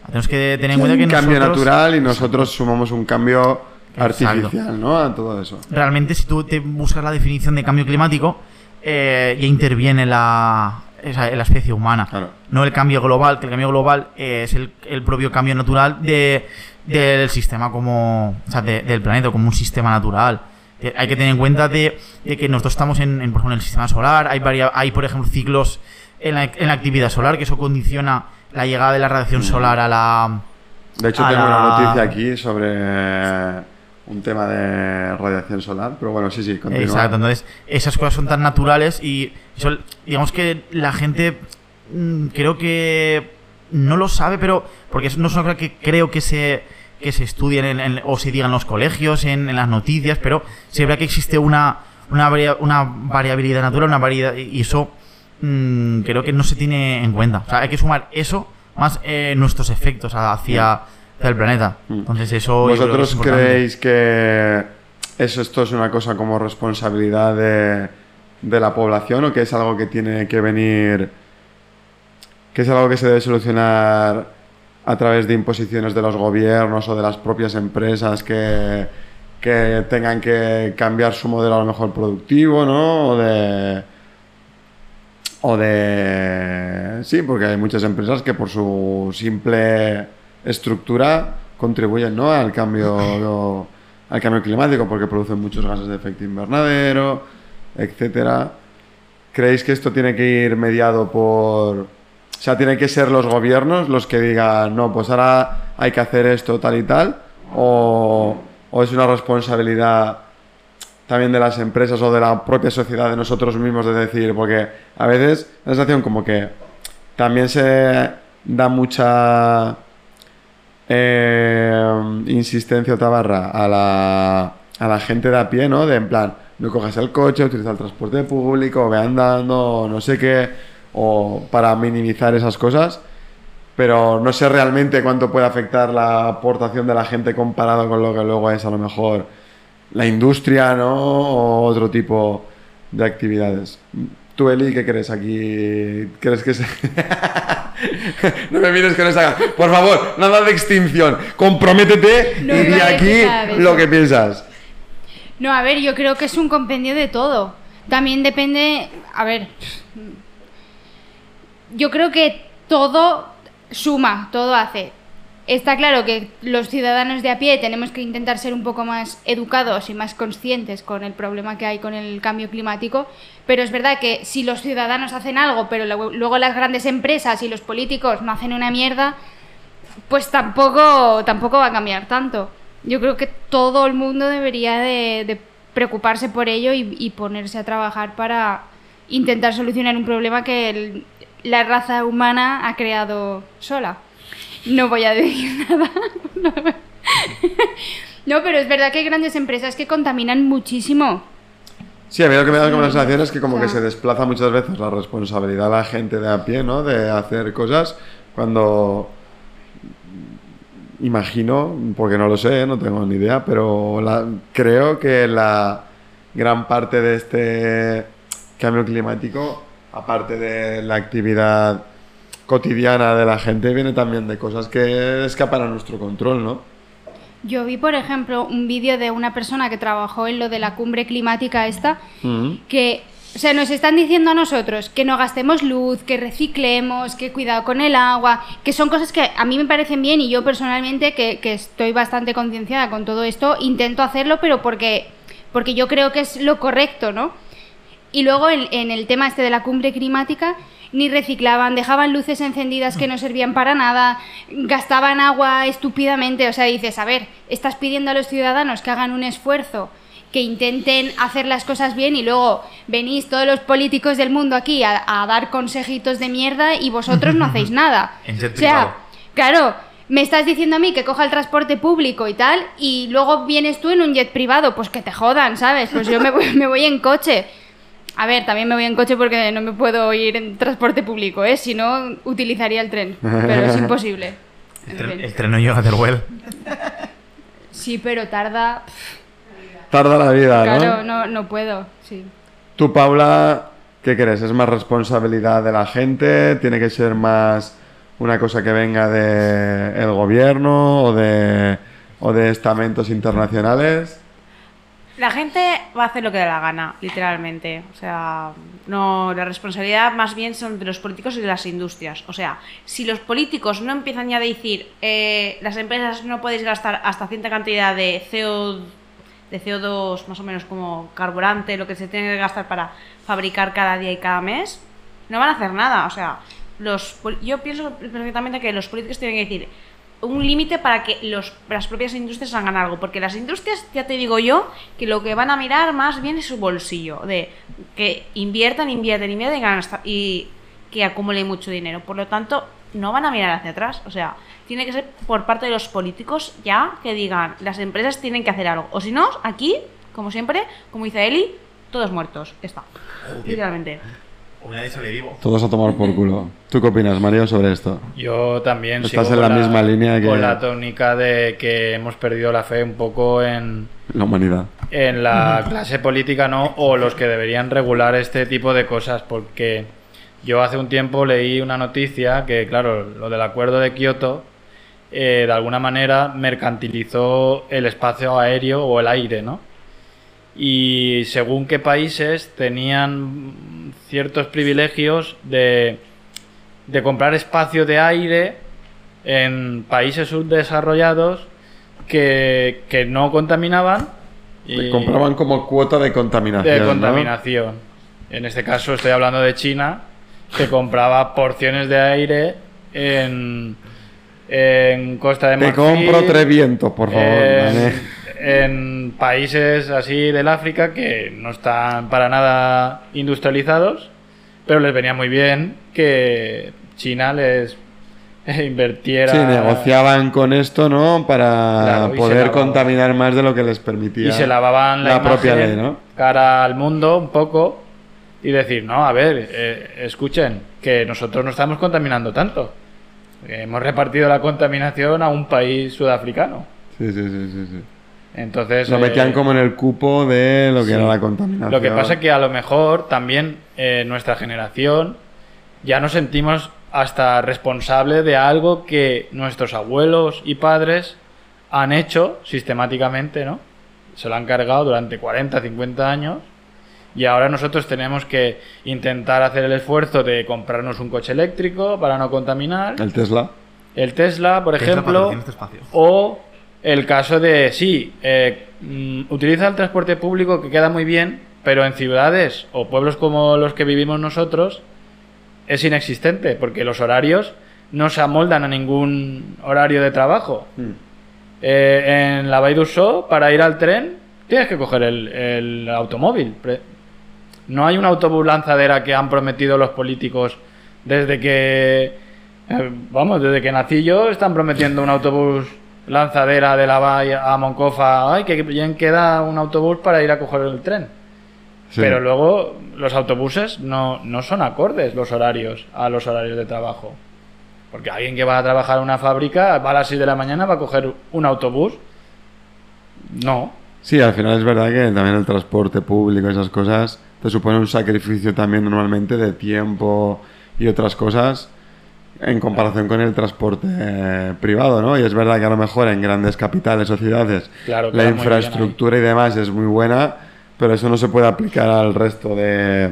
Tenemos que tener en cuenta que un cambio natural y nosotros sumamos un cambio Exacto. artificial, ¿no? A todo eso. realmente si tú te buscas la definición de cambio climático, eh, ya interviene la, especie humana. Claro. No el cambio global, que el cambio global es el, el propio cambio natural de, del sistema como. O sea, de- del planeta como un sistema natural. Eh, hay que tener en cuenta de, de que nosotros estamos en, en, por ejemplo, en el sistema solar, hay, varia- hay por ejemplo, ciclos en la, en la actividad solar, que eso condiciona la llegada de la radiación Mm. solar a la. De hecho, tengo la- una noticia aquí sobre un tema de radiación solar, pero bueno, sí, sí, continúa. Exacto, entonces esas cosas son tan naturales y eso, digamos que la gente mm, creo que no lo sabe, pero porque no es una cosa que creo que se que se estudien en- en- o se digan en los colegios, en, en las noticias, pero sí es verdad que existe una, una, una variabilidad natural, una variedad, y eso mm, creo que no se tiene en cuenta. O sea, hay que sumar eso más eh, nuestros efectos hacia, hacia el planeta. Mm. Entonces eso... creo que es ¿Vosotros creéis que eso, esto es una cosa como responsabilidad de, de la población o que es algo que tiene que venir, que es algo que se debe solucionar a través de imposiciones de los gobiernos o de las propias empresas que, que tengan que cambiar su modelo a lo mejor productivo, ¿no? O de... O de... Sí, porque hay muchas empresas que por su simple estructura contribuyen ¿no? al, cambio, al cambio climático porque producen muchos gases de efecto invernadero, etcétera. ¿Creéis que esto tiene que ir mediado por... O sea, tiene que ser los gobiernos los que digan, no, pues ahora hay que hacer esto, tal y tal? ¿O, o es una responsabilidad también de las empresas o de la propia sociedad de nosotros mismos de decir, porque a veces la sensación como que también se da mucha eh, insistencia o tabarra a la, a la gente de a pie, ¿no? De en plan, no cojas el coche, utiliza el transporte público, ve andando, no sé qué, o para minimizar esas cosas. Pero no sé realmente cuánto puede afectar la aportación de la gente comparado con lo que luego es a lo mejor la industria, ¿no? O otro tipo de actividades. Tú, Eli, ¿qué crees aquí? ¿Crees que se... no me mires con esa... Por favor, nada de extinción. Comprométete No y di aquí lo que piensas. No, a ver, yo creo que es un compendio de todo. También depende, a ver, yo creo que todo suma, todo hace. Está claro que los ciudadanos de a pie tenemos que intentar ser un poco más educados y más conscientes con el problema que hay con el cambio climático, pero es verdad que si los ciudadanos hacen algo, pero luego las grandes empresas y los políticos no hacen una mierda, pues tampoco, tampoco va a cambiar tanto. Yo creo que todo el mundo debería de, preocuparse por ello y, ponerse a trabajar para intentar solucionar un problema que la raza humana ha creado sola. No voy a decir nada. No, pero es verdad que hay grandes empresas que contaminan muchísimo. Sí, a mí lo que me da como la sensación es que como que se desplaza muchas veces la responsabilidad a la gente de a pie, ¿no? De hacer cosas cuando imagino, porque no lo sé, no tengo ni idea, pero la- creo que la gran parte de este cambio climático, aparte de la actividad cotidiana de la gente, viene también de cosas que escapan a nuestro control, ¿no? Yo vi, por ejemplo, un vídeo de una persona que trabajó en lo de la cumbre climática esta, Mm. que, o sea, nos están diciendo a nosotros que no gastemos luz, que reciclemos, que cuidado con el agua, que son cosas que a mí me parecen bien y yo personalmente, que, que estoy bastante concienciada con todo esto, intento hacerlo, pero porque, porque yo creo que es lo correcto, ¿no? Y luego en, en el tema este de la cumbre climática, ni reciclaban, dejaban luces encendidas que no servían para nada, gastaban agua estúpidamente. O sea, dices, a ver, estás pidiendo a los ciudadanos que hagan un esfuerzo, que intenten hacer las cosas bien y luego venís todos los políticos del mundo aquí a, a dar consejitos de mierda y vosotros no hacéis nada. O sea, claro, me estás diciendo a mí que coja el transporte público y tal, y luego vienes tú en un jet privado, pues que te jodan, ¿sabes? Pues yo me voy, me voy en coche. A ver, también me voy en coche porque no me puedo ir en transporte público, ¿eh? Si no, utilizaría el tren. Pero es imposible. El En tren, fin. el tren no llega a Teruel. Sí, pero tarda. Tarda la vida, ¿no? Claro, no, no puedo. Sí. Tú, Paula, ¿qué crees? ¿Es más responsabilidad de la gente? ¿Tiene que ser más una cosa que venga del gobierno o de, o de estamentos internacionales? La gente va a hacer lo que da la gana, literalmente. O sea, no, la responsabilidad más bien son de los políticos y de las industrias. O sea, si los políticos no empiezan ya a decir, eh, las empresas no podéis gastar hasta cierta cantidad de CO, de CO2, más o menos como carburante, lo que se tiene que gastar para fabricar cada día y cada mes, no van a hacer nada. O sea, los, yo pienso perfectamente que los políticos tienen que decir un límite para que los, las propias industrias hagan algo. Porque las industrias, ya te digo yo, que lo que van a mirar más bien es su bolsillo. De que inviertan, invierten, invierten y, ganan hasta- y que acumulen mucho dinero. Por lo tanto, no van a mirar hacia atrás. O sea, tiene que ser por parte de los políticos ya que digan, las empresas tienen que hacer algo. O si no, aquí, como siempre, como dice Eli, todos muertos. Está. Literalmente. Una de sobrevivo. Todos a tomar por culo. ¿Tú qué opinas, Mario, sobre esto? Yo también Estás sigo en la con misma línea que- Con la tónica de que hemos perdido la fe un poco en, La humanidad. en la clase política, ¿no? O los que deberían regular este tipo de cosas, porque yo hace un tiempo leí una noticia que, claro, lo del acuerdo de Kioto, eh, de alguna manera mercantilizó el espacio aéreo o el aire, ¿no? Y según qué países tenían ciertos privilegios de, de comprar espacio de aire en países subdesarrollados que, que no contaminaban. Le compraban como cuota de contaminación. de ¿no? contaminación. En este caso estoy hablando de China, que compraba porciones de aire en, en Costa de Te Marfil. compro tres vientos, por favor. en. En países así del África que no están para nada industrializados, pero les venía muy bien que China les invirtiera. Sí, negociaban con esto, ¿no? Para Claro, poder contaminar más de lo que les permitía y se lavaban la, la propia ley, ¿no? cara al mundo un poco y decir, no, a ver, eh, escuchen, que nosotros no estamos contaminando tanto. Hemos repartido la contaminación a un país sudafricano. Sí, sí, sí, sí. sí. Entonces... Lo metían eh, como en el cupo de lo que sí. era la contaminación. Lo que pasa es que a lo mejor también eh, nuestra generación ya nos sentimos hasta responsable de algo que nuestros abuelos y padres han hecho sistemáticamente, ¿no? Se lo han cargado durante 40, 50 años y ahora nosotros tenemos que intentar hacer el esfuerzo de comprarnos un coche eléctrico para no contaminar. El Tesla. El Tesla, por Tesla ejemplo, este o el caso de, sí, eh, mm, utiliza el transporte público que queda muy bien, pero en ciudades o pueblos como los que vivimos nosotros es inexistente, porque los horarios no se amoldan a ningún horario de trabajo. Mm. Eh, en la d'Uixó, para ir al tren, tienes que coger el, el automóvil. No hay un autobús lanzadera que han prometido los políticos desde que, eh, vamos, desde que nací yo, están prometiendo un autobús lanzadera de la Valla a Moncofa. Ay, que bien queda un autobús para ir a coger el tren. Sí. Pero luego los autobuses no, no son acordes los horarios a los horarios de trabajo. Porque alguien que va a trabajar en una fábrica va a las 6 de la mañana va a coger un autobús. No. Sí, al final es verdad que también el transporte público, esas cosas, te supone un sacrificio también normalmente de tiempo y otras cosas en comparación con el transporte eh, privado, ¿no? Y es verdad que a lo mejor en grandes capitales o ciudades Claro, la infraestructura y demás es muy buena, pero eso no se puede aplicar al resto de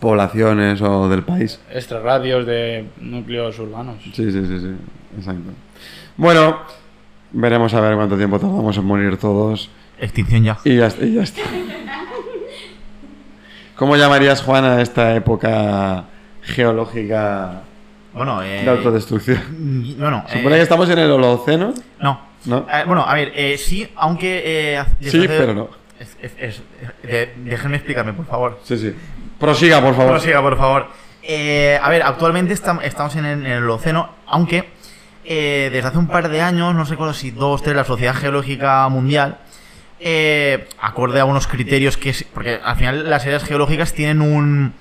poblaciones o del país. Extrarradios de núcleos urbanos. Sí, sí, sí, sí, exacto. Bueno, veremos a ver cuánto tiempo tardamos en morir todos. Extinción ya. Y ya, está- y ya está. ¿Cómo llamarías, Juan, a esta época geológica Bueno, eh, de autodestrucción? Bueno, supone eh, que estamos en el Holoceno, No. ¿no? Eh, bueno, a ver, eh, sí, aunque... eh, Sí, hace- pero no. Es- es- es- déjenme explicarme, por favor. Sí, sí. Prosiga, por favor. Prosiga, por favor. A ver, actualmente estam- estamos en el, en el Holoceno, aunque eh, desde hace un par de años, no recuerdo si dos, tres, la Sociedad Geológica Mundial, eh, acorde a unos criterios que... Porque al final las áreas geológicas tienen un...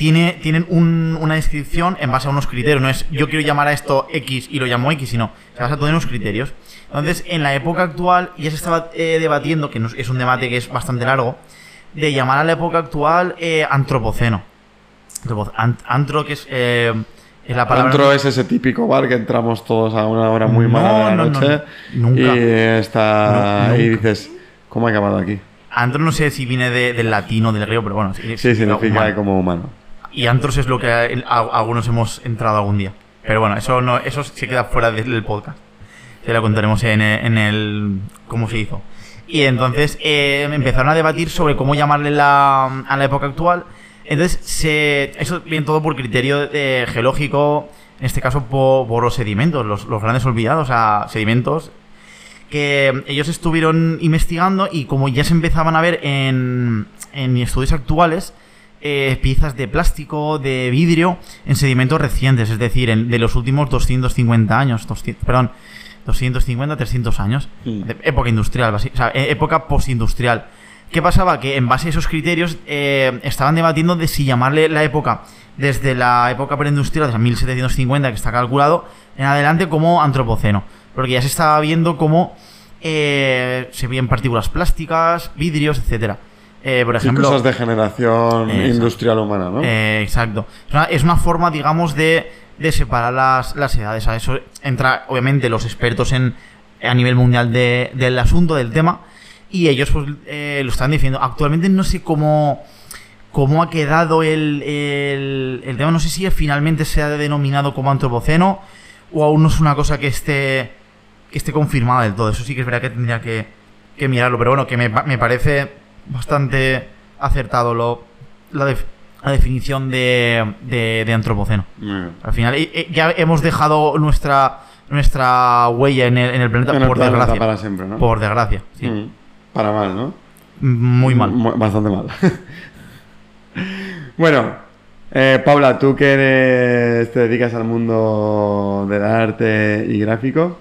Tiene, tienen un- una descripción en base a unos criterios. No es yo quiero llamar a esto X y lo llamo X, sino se basa todo en unos criterios. Entonces, en la época actual ya se estaba eh, debatiendo, que es- un debate que es bastante largo, de llamar a la época actual eh, antropoceno. Antropo- an- Antro, que es, eh, es la palabra... Antro es ese típico bar que entramos todos a una hora muy No, mala de la no, no, noche. no. Nunca. Y está. Y dices, ¿cómo ha acabado aquí? Antro no sé si viene de- del latino, del griego, pero bueno. Sí, Sí, significa humano. como humano. Y antros es lo que a- a- algunos hemos entrado algún día. Pero bueno, eso no eso se queda fuera del podcast. Se lo contaremos en el, en el- cómo se hizo. Y entonces eh, empezaron a debatir sobre cómo llamarle la, a la época actual. Entonces, se, eso viene todo por criterio eh, geológico, en este caso por, por los sedimentos, los, los grandes olvidados, sedimentos que ellos estuvieron investigando y como ya se empezaban a ver en, en estudios actuales, eh, piezas de plástico, de vidrio, en sedimentos recientes, es decir, en- de los últimos 250 años, 200 perdón, 250, 300 años, de época industrial, o sea, e- época postindustrial. ¿Qué pasaba? Que en base a esos criterios eh, estaban debatiendo de si llamarle la época desde la época preindustrial, desde 1750, que está calculado, en adelante como antropoceno. Porque ya se estaba viendo cómo eh, se veían partículas plásticas, vidrios, etcétera. Eh, por Y ejemplo, cosas de generación industrial humana, ¿no? eh, exacto. Es una, es una forma, digamos, de, de separar las, las edades. A eso entra, obviamente, los expertos en, a nivel mundial de- del asunto, del tema, y ellos pues, eh, lo están diciendo. Actualmente no sé cómo, cómo ha quedado el, el, el tema. No sé si finalmente se ha denominado como antropoceno o aún no es una cosa que esté, que esté confirmada del todo. Eso sí que es verdad que tendría que, que mirarlo, pero bueno, que me, me parece bastante acertado lo, la, def- la definición de, de, de antropoceno. Al final ya hemos dejado nuestra nuestra huella en el, en el planeta En el por planeta desgracia. para siempre, ¿no? Por desgracia, sí. Mm. Para mal, ¿no? Muy mal. Bastante mal. bueno, eh, Paula, tú que eres- te dedicas al mundo del arte y gráfico,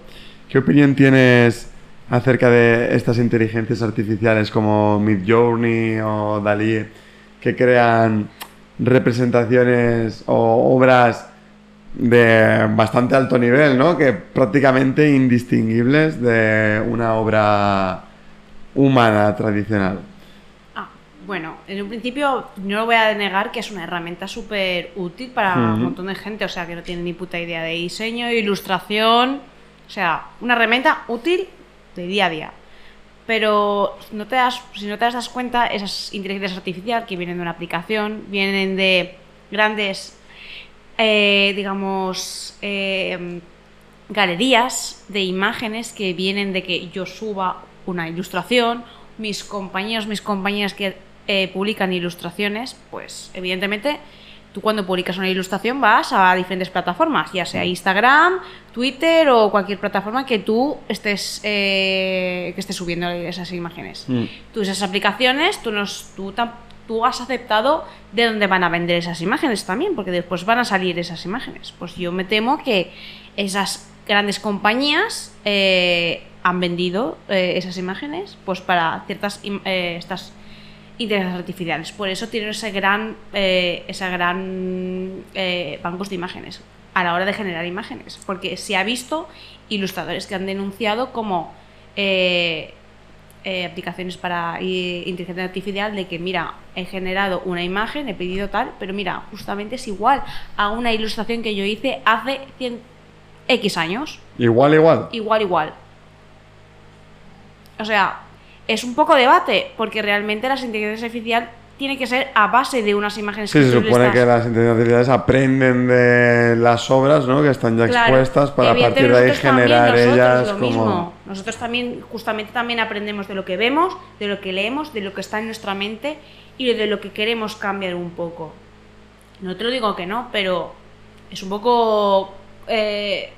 ¿qué opinión tienes acerca de estas inteligencias artificiales como Midjourney o Dalí que crean representaciones o obras de bastante alto nivel, ¿no? Que prácticamente indistinguibles de una obra humana tradicional. Ah, bueno, en un principio no lo voy a negar que es una herramienta súper útil para un montón de gente, o sea, que no tiene ni puta idea de diseño, ilustración, o sea, una herramienta útil de día a día. Pero no te das, si no te das cuenta, esas inteligencias artificiales que vienen de una aplicación, vienen de grandes, eh, digamos, eh, galerías de imágenes que vienen de que yo suba una ilustración, mis compañeros, mis compañeras que eh, publican ilustraciones, pues evidentemente tú cuando publicas una ilustración vas a diferentes plataformas, ya sea Instagram, Twitter o cualquier plataforma que tú estés, eh, que estés subiendo esas imágenes. Mm. Tú esas aplicaciones, tú, nos, tú, has aceptado de dónde van a vender esas imágenes también, porque después van a salir esas imágenes. Pues yo me temo que esas grandes compañías eh, han vendido eh, esas imágenes pues para ciertas estas inteligencias artificiales. Por eso tienen ese gran, eh, esa gran eh, bancos de imágenes a la hora de generar imágenes, porque se ha visto ilustradores que han denunciado como eh, eh, aplicaciones para inteligencia artificial de que mira he generado una imagen he pedido tal pero mira justamente es igual a una ilustración que yo hice hace 100 x años Igual, igual. igual igual o sea es un poco debate porque realmente las inteligencias artificial tiene que ser a base de unas imágenes Sí, que se supone estás- que las inteligencias artificiales aprenden de las obras, ¿no? Que están ya Claro, expuestas para a partir de ahí generar nosotros ellas lo como... mismo. Nosotros también, justamente también aprendemos de lo que vemos, de lo que leemos, de lo que está en nuestra mente y de lo que queremos cambiar un poco. No te lo digo que no, pero es un poco, eh,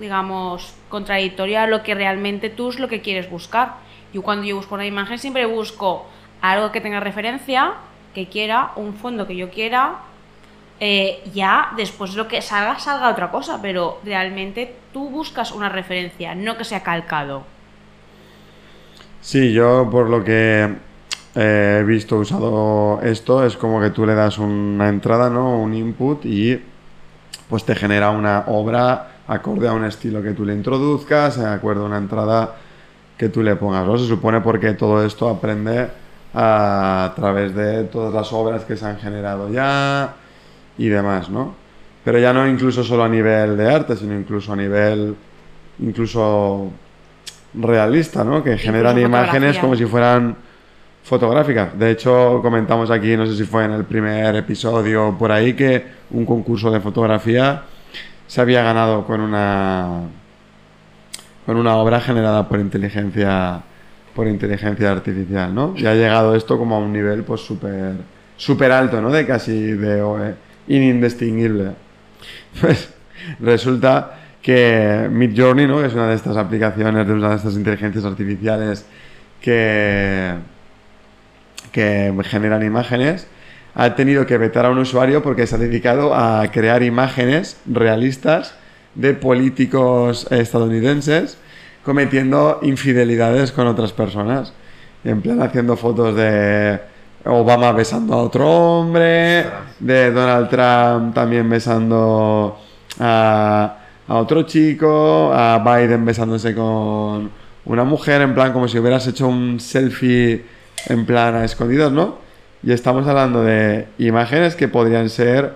digamos, contradictorio a lo que realmente tú es lo que quieres buscar. Yo cuando yo busco una imagen siempre busco algo que tenga referencia, que quiera, un fondo que yo quiera, eh, ya después lo que salga, salga otra cosa, pero realmente tú buscas una referencia, no que sea calcado. Sí, yo por lo que eh, he visto usado esto, es como que tú le das una entrada, ¿no? Un input y pues te genera una obra acorde a un estilo que tú le introduzcas, acorde a una entrada que tú le pongas, ¿no? Se supone porque todo esto aprende a, través de todas las obras que se han generado ya y demás, ¿no? Pero ya no incluso solo a nivel de arte, sino incluso a nivel incluso realista, ¿no? Que generan imágenes como si fueran fotográficas. De hecho, comentamos aquí, no sé si fue en el primer episodio por ahí, que un concurso de fotografía se había ganado con una con una obra generada por inteligencia por inteligencia artificial, ¿no? Y ha llegado esto como a un nivel pues súper súper alto, ¿no? De casi de eh, indistinguible. Pues resulta que Midjourney, ¿no? Que es una de estas aplicaciones de una de estas inteligencias artificiales que que generan imágenes, ha tenido que vetar a un usuario porque se ha dedicado a crear imágenes realistas de políticos estadounidenses cometiendo infidelidades con otras personas. En plan haciendo fotos de Obama besando a otro hombre, de Donald Trump también besando a, a otro chico, a Biden besándose con una mujer, en plan como si hubieras hecho un selfie en plan a escondidos, ¿no? Y estamos hablando de imágenes que podrían ser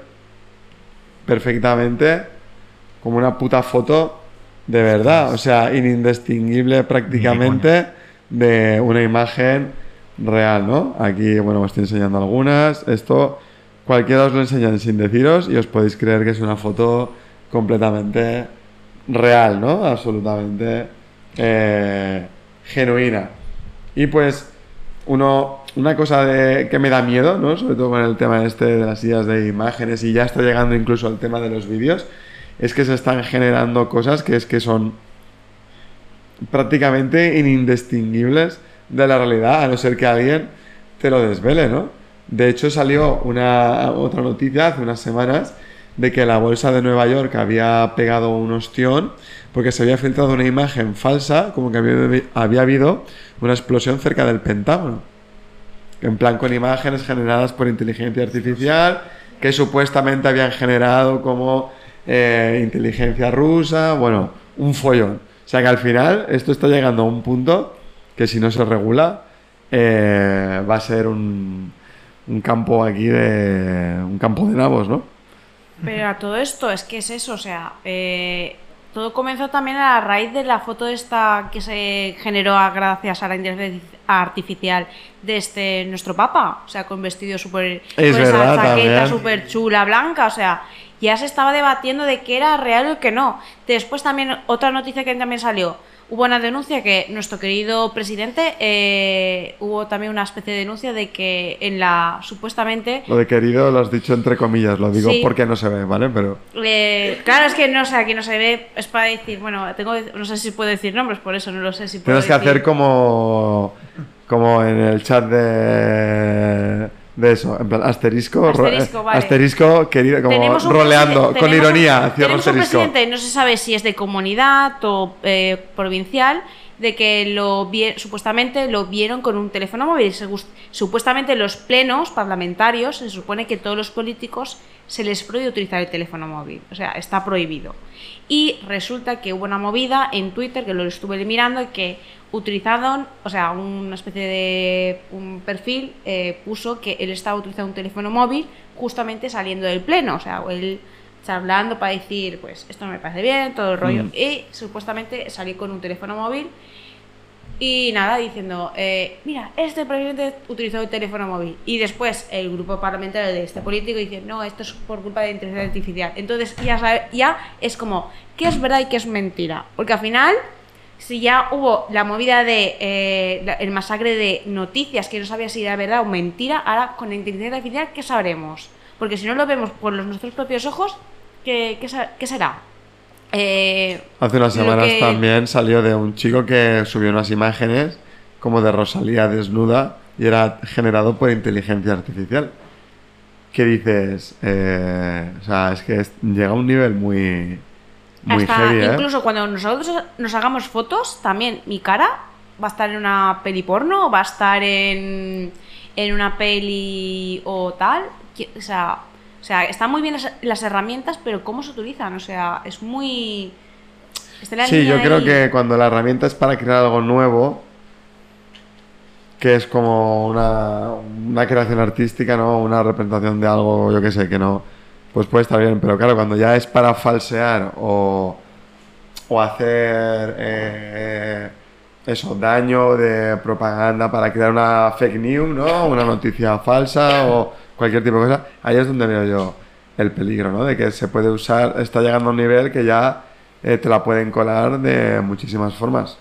perfectamente como una puta foto de verdad, o sea, indistinguible prácticamente de una imagen real, ¿no? Aquí, bueno, os estoy enseñando algunas. Esto cualquiera os lo enseñan sin deciros y os podéis creer que es una foto completamente real, ¿no? Absolutamente eh, genuina. Y pues uno, una cosa de, que me da miedo, ¿no? Sobre todo con el tema este de las ideas de imágenes y ya está llegando incluso al tema de los vídeos, es que se están generando cosas que es que son prácticamente indistinguibles de la realidad, a no ser que alguien te lo desvele, ¿no? De hecho salió una otra noticia hace unas semanas de que la bolsa de Nueva York había pegado un ostión porque se había filtrado una imagen falsa, como que había, había habido una explosión cerca del Pentágono. En plan con imágenes generadas por inteligencia artificial que supuestamente habían generado como eh, inteligencia rusa, bueno, un follón. O sea que al final esto está llegando a un punto que si no se regula eh, va a ser un, un campo aquí de... un campo de nabos, ¿no? Pero a todo esto es que es eso, o sea, eh, todo comenzó también a la raíz de la foto esta que se generó gracias a la inteligencia artificial de este nuestro papa, o sea, con vestido súper Es con verdad, esa chaqueta súper chula blanca, o sea, ya se estaba debatiendo de qué era real o qué no. Después también otra noticia que también salió, hubo una denuncia que nuestro querido presidente eh, hubo también una especie de denuncia de que en la supuestamente Lo de querido lo has dicho entre comillas, lo digo Sí. porque no se ve, ¿vale? Pero eh, claro es que no sé aquí no se ve es para decir bueno tengo no sé si puedo decir nombres por eso no lo sé si puedo tienes que hacer como, como en el chat de, de eso, en plan asterisco, Asterisco, eh, vale. asterisco, querido, como roleando, con ironía, cierro tenemos un asterisco. presidente, no se sabe si es de comunidad o eh, provincial, de que lo vi- supuestamente lo vieron con un teléfono móvil. Supuestamente los plenos parlamentarios se supone que todos los políticos se les prohíbe utilizar el teléfono móvil, o sea, está prohibido. Y resulta que hubo una movida en Twitter que lo estuve mirando y que utilizaron, o sea, una especie de un perfil eh, puso que él estaba utilizando un teléfono móvil justamente saliendo del pleno, o sea, él charlando para decir, pues esto no me parece bien, todo el rollo, Mm. y supuestamente salió con un teléfono móvil y nada, diciendo, eh, mira, este presidente utilizó el teléfono móvil. Y después el grupo parlamentario de este político dice, no, esto es por culpa de inteligencia artificial. Entonces ya, ya es como, ¿qué es verdad y qué es mentira? Porque al final, si ya hubo la movida de eh, la- el masacre de noticias que no sabía si era verdad o mentira, ahora con la inteligencia artificial, ¿qué sabremos? Porque si no lo vemos por los, nuestros propios ojos, ¿qué, qué será? Eh, Hace unas semanas que- también salió de un chico que subió unas imágenes como de Rosalía desnuda y era generado por inteligencia artificial. ¿Qué dices? Eh, o sea, es que es- llega a un nivel muy, muy Hasta heavy, ¿eh? incluso cuando nosotros nos hagamos fotos, también mi cara va a estar en una peli porno, va a estar en, en una peli o tal. O sea, o sea, están muy bien las, las herramientas, pero cómo se utilizan, o sea, es muy... Sí, yo creo ahí. que cuando la herramienta es para crear algo nuevo, que es como una, una creación artística, ¿no? Una representación de algo, yo qué sé, que no, pues puede estar bien, pero claro, cuando ya es para falsear o, o hacer eh, eso, daño de propaganda para crear una fake news, ¿no? Una noticia falsa o cualquier tipo de cosa, ahí es donde veo yo el peligro, ¿no? De que se puede usar, está llegando a un nivel que ya eh, te la pueden colar de muchísimas formas.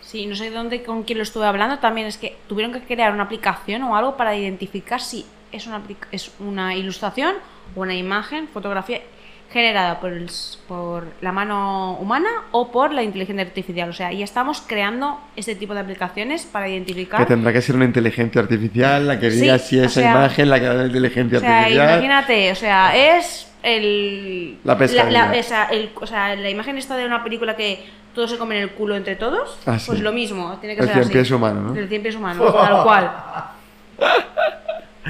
Sí, no sé dónde, con quién lo estuve hablando, también es que tuvieron que crear una aplicación o algo para identificar si es una, es una ilustración una imagen, fotografía generada por, el por la mano humana o por la inteligencia artificial. O sea, ya estamos creando este tipo de aplicaciones para identificar... Que tendrá que ser una inteligencia artificial la que Sí, diga si esa sea- imagen la que da la inteligencia O sea, artificial. imagínate, o sea, es el... La esa- el- o sea, la imagen esta de una película que todos se comen el culo entre todos, Ah, pues sí. lo mismo, tiene que El ser cien así. pies humano, ¿no? El cien pies humano, tal cual.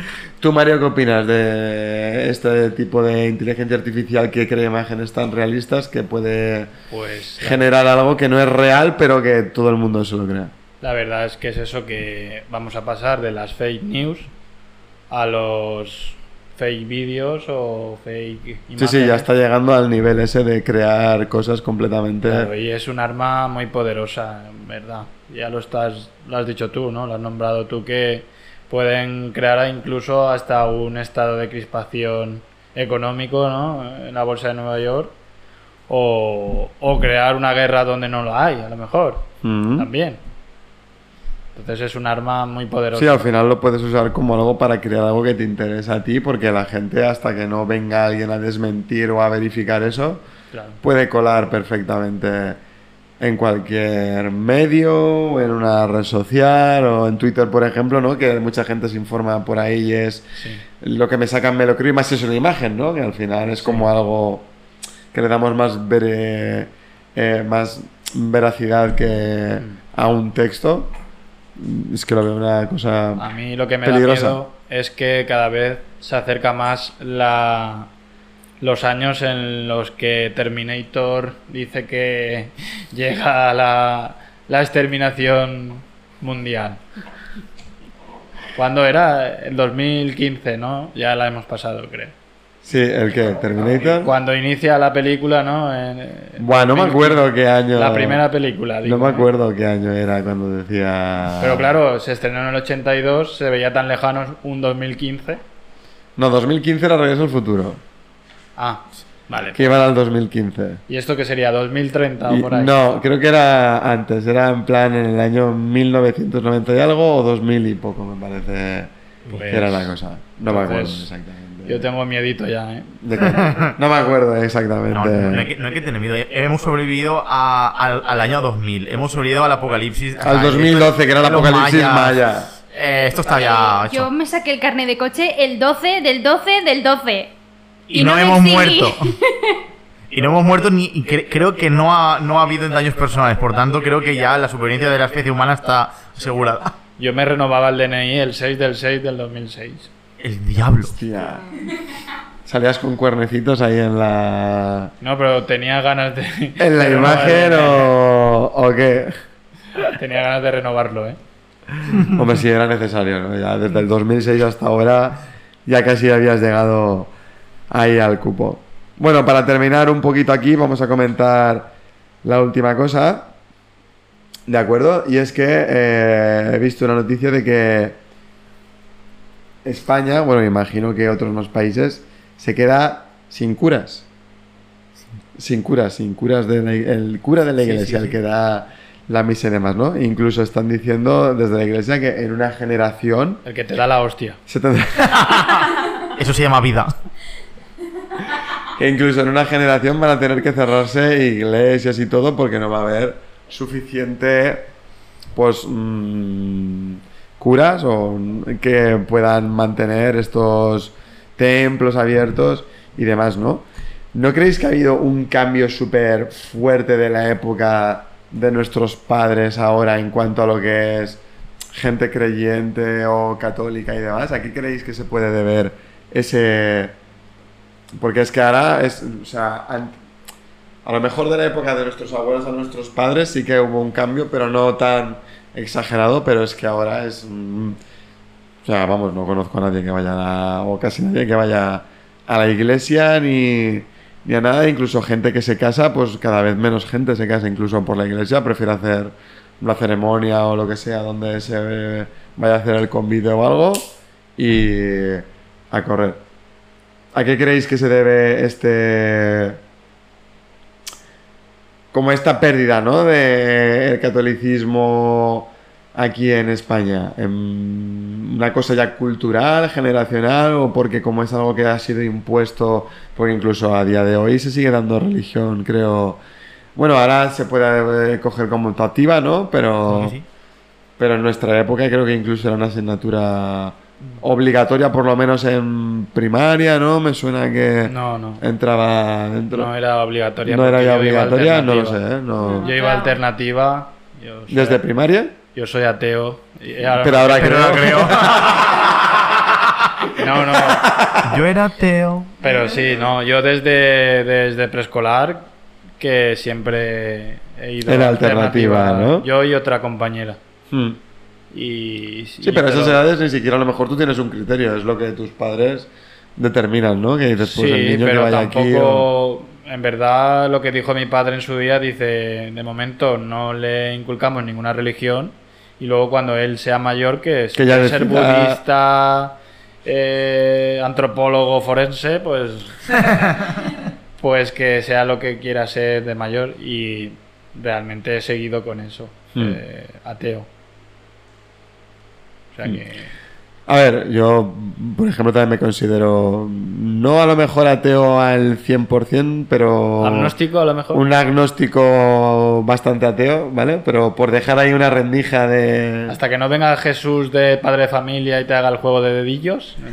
¿Tú, Mario, qué opinas de este tipo de inteligencia artificial que crea imágenes tan realistas que puede Pues la, generar algo que no es real, pero que todo el mundo se lo crea? la verdad es que es eso que vamos a pasar de las fake news a los fake vídeos o fake Sí, imágenes. sí, ya está llegando al nivel ese de crear cosas completamente... Claro, y es un arma muy poderosa, en verdad. Ya lo estás, lo has dicho tú, ¿no? Lo has nombrado tú que pueden crear incluso hasta un estado de crispación económico, ¿no? En la bolsa de Nueva York. O, o crear una guerra donde no la hay, a lo mejor. Mm. También. Entonces es un arma muy poderosa. Sí, al final lo puedes usar como algo para crear algo que te interesa a ti, porque la gente, hasta que no venga alguien a desmentir o a verificar eso, Claro. puede colar perfectamente en cualquier medio, en una red social, o en Twitter, por ejemplo, ¿no? Que mucha gente se informa por ahí y es Sí. lo que me sacan me lo creo y más si es una imagen, ¿no? Que al final es como algo que le damos más, vere- eh, más veracidad que a un texto. Es que lo veo una cosa A mí lo que me peligrosa. da miedo es que cada vez se acerca más la, los años en los que Terminator dice que llega a la, la exterminación mundial. ¿Cuándo era? El 2015, ¿no? Ya la hemos pasado, creo. Sí, ¿el qué? ¿Terminator? Cuando inicia la película, ¿no? En, en Buah, no me 2015. acuerdo qué año. La primera película, digo, No me ¿no? acuerdo qué año era cuando decía. Pero claro, se estrenó en el 82, se veía tan lejano un 2015. No, 2015 era Regreso al Futuro. Ah, Vale. que iban al 2015. ¿Y esto qué sería? ¿2030 Y- o por ahí? no, creo que era antes, era en plan en el año 1990 y algo o 2000 y poco, me parece Pues, que era la cosa. No me acuerdo exactamente. Yo tengo miedito ya, ¿eh? De qué- no me acuerdo exactamente. No, no, no hay que, no hay que tener miedo. Hemos sobrevivido a- al, al año 2000. Hemos sobrevivido al apocalipsis. Al O sea, 2012, que era el apocalipsis mayas. maya. Eh, esto está ya Eh, yo hecho. me saqué el carnet de coche el 12 del 12 del 12. Y, y no, hemos muerto. y no hemos muerto ni. y cre- creo que no ha, no ha habido daños personales. Por tanto, creo que ya la supervivencia de la especie humana está asegurada. Yo me renovaba el DNI el 6 del 6 del 2006. El diablo. Hostia. Salías con cuernecitos ahí en la. No, pero tenía ganas de... ¿En la de imagen o, o qué? Tenía ganas de renovarlo, ¿eh? Hombre, sí era necesario, ¿no? Ya desde el 2006 hasta ahora ya casi habías llegado ahí al cupo. Bueno, para terminar un poquito aquí, vamos a comentar la última cosa. ¿De acuerdo? Y es que eh, he visto una noticia de que España, bueno, me imagino que otros más países, se queda sin curas. Sin curas, sin curas de la- el cura de la Sí, sí, iglesia, sí. el que da la misa y demás, ¿no? Incluso están diciendo desde la iglesia que en una generación El que te da la hostia. se tendrá, Eso se llama vida. Que incluso en una generación van a tener que cerrarse iglesias y todo porque no va a haber suficiente pues mm, curas o que puedan mantener estos templos abiertos y demás, ¿no? ¿No creéis que ha habido un cambio súper fuerte de la época de nuestros padres ahora en cuanto a lo que es gente creyente o católica y demás? ¿A qué creéis que se puede deber ese, porque es que ahora es, o sea, a lo mejor de la época de nuestros abuelos a nuestros padres sí que hubo un cambio, pero no tan exagerado, pero es que ahora es, mm, o sea, vamos, no conozco a nadie que vaya a la- o casi nadie que vaya a la iglesia ni, ni a nada, incluso gente que se casa, pues cada vez menos gente se casa incluso por la iglesia, prefiere hacer una ceremonia o lo que sea donde se vaya a hacer el convite o algo y a correr. ¿A qué creéis que se debe este. como esta pérdida, ¿no? del catolicismo aquí en España? ¿Una cosa ya cultural, generacional, o porque como es algo que ha sido impuesto, porque incluso a día de hoy se sigue dando religión, creo. Bueno, ahora se puede eh, coger como optativa, ¿no? Pero. Sí. Pero en nuestra época creo que incluso era una asignatura obligatoria, por lo menos en primaria, ¿no? Me suena que No, no. entraba dentro. No era obligatoria. No era ya obligatoria, no lo sé. ¿eh? No. Yo iba a alternativa. Yo soy, ¿Desde primaria? Yo soy ateo. y ahora- Pero ahora Pero creo. no creo. No, no. Yo era ateo. Pero sí, no. Yo desde, desde preescolar que siempre he ido Era alternativa, ¿no? Yo y otra compañera. Hmm. Y, Sí, pero a esas edades ni siquiera a lo mejor tú tienes un criterio, es lo que tus padres determinan, ¿no? Que dices, pues el niño que pero vaya aquí. tampoco. o- En verdad, lo que dijo mi padre en su día, dice: de momento no le inculcamos ninguna religión. Y luego, cuando él sea mayor, que, Que ya ser decida- budista, eh, antropólogo forense, pues. pues que sea lo que quiera ser de mayor. Y realmente he seguido con eso. Hmm. eh, ateo. Sea que. A ver, yo, por ejemplo, también me considero, no a lo mejor ateo al 100%, pero... Agnóstico, a lo mejor. Un agnóstico bastante ateo, ¿vale? Pero por dejar ahí una rendija de... Hasta que no venga Jesús de padre de familia y te haga el juego de dedillos.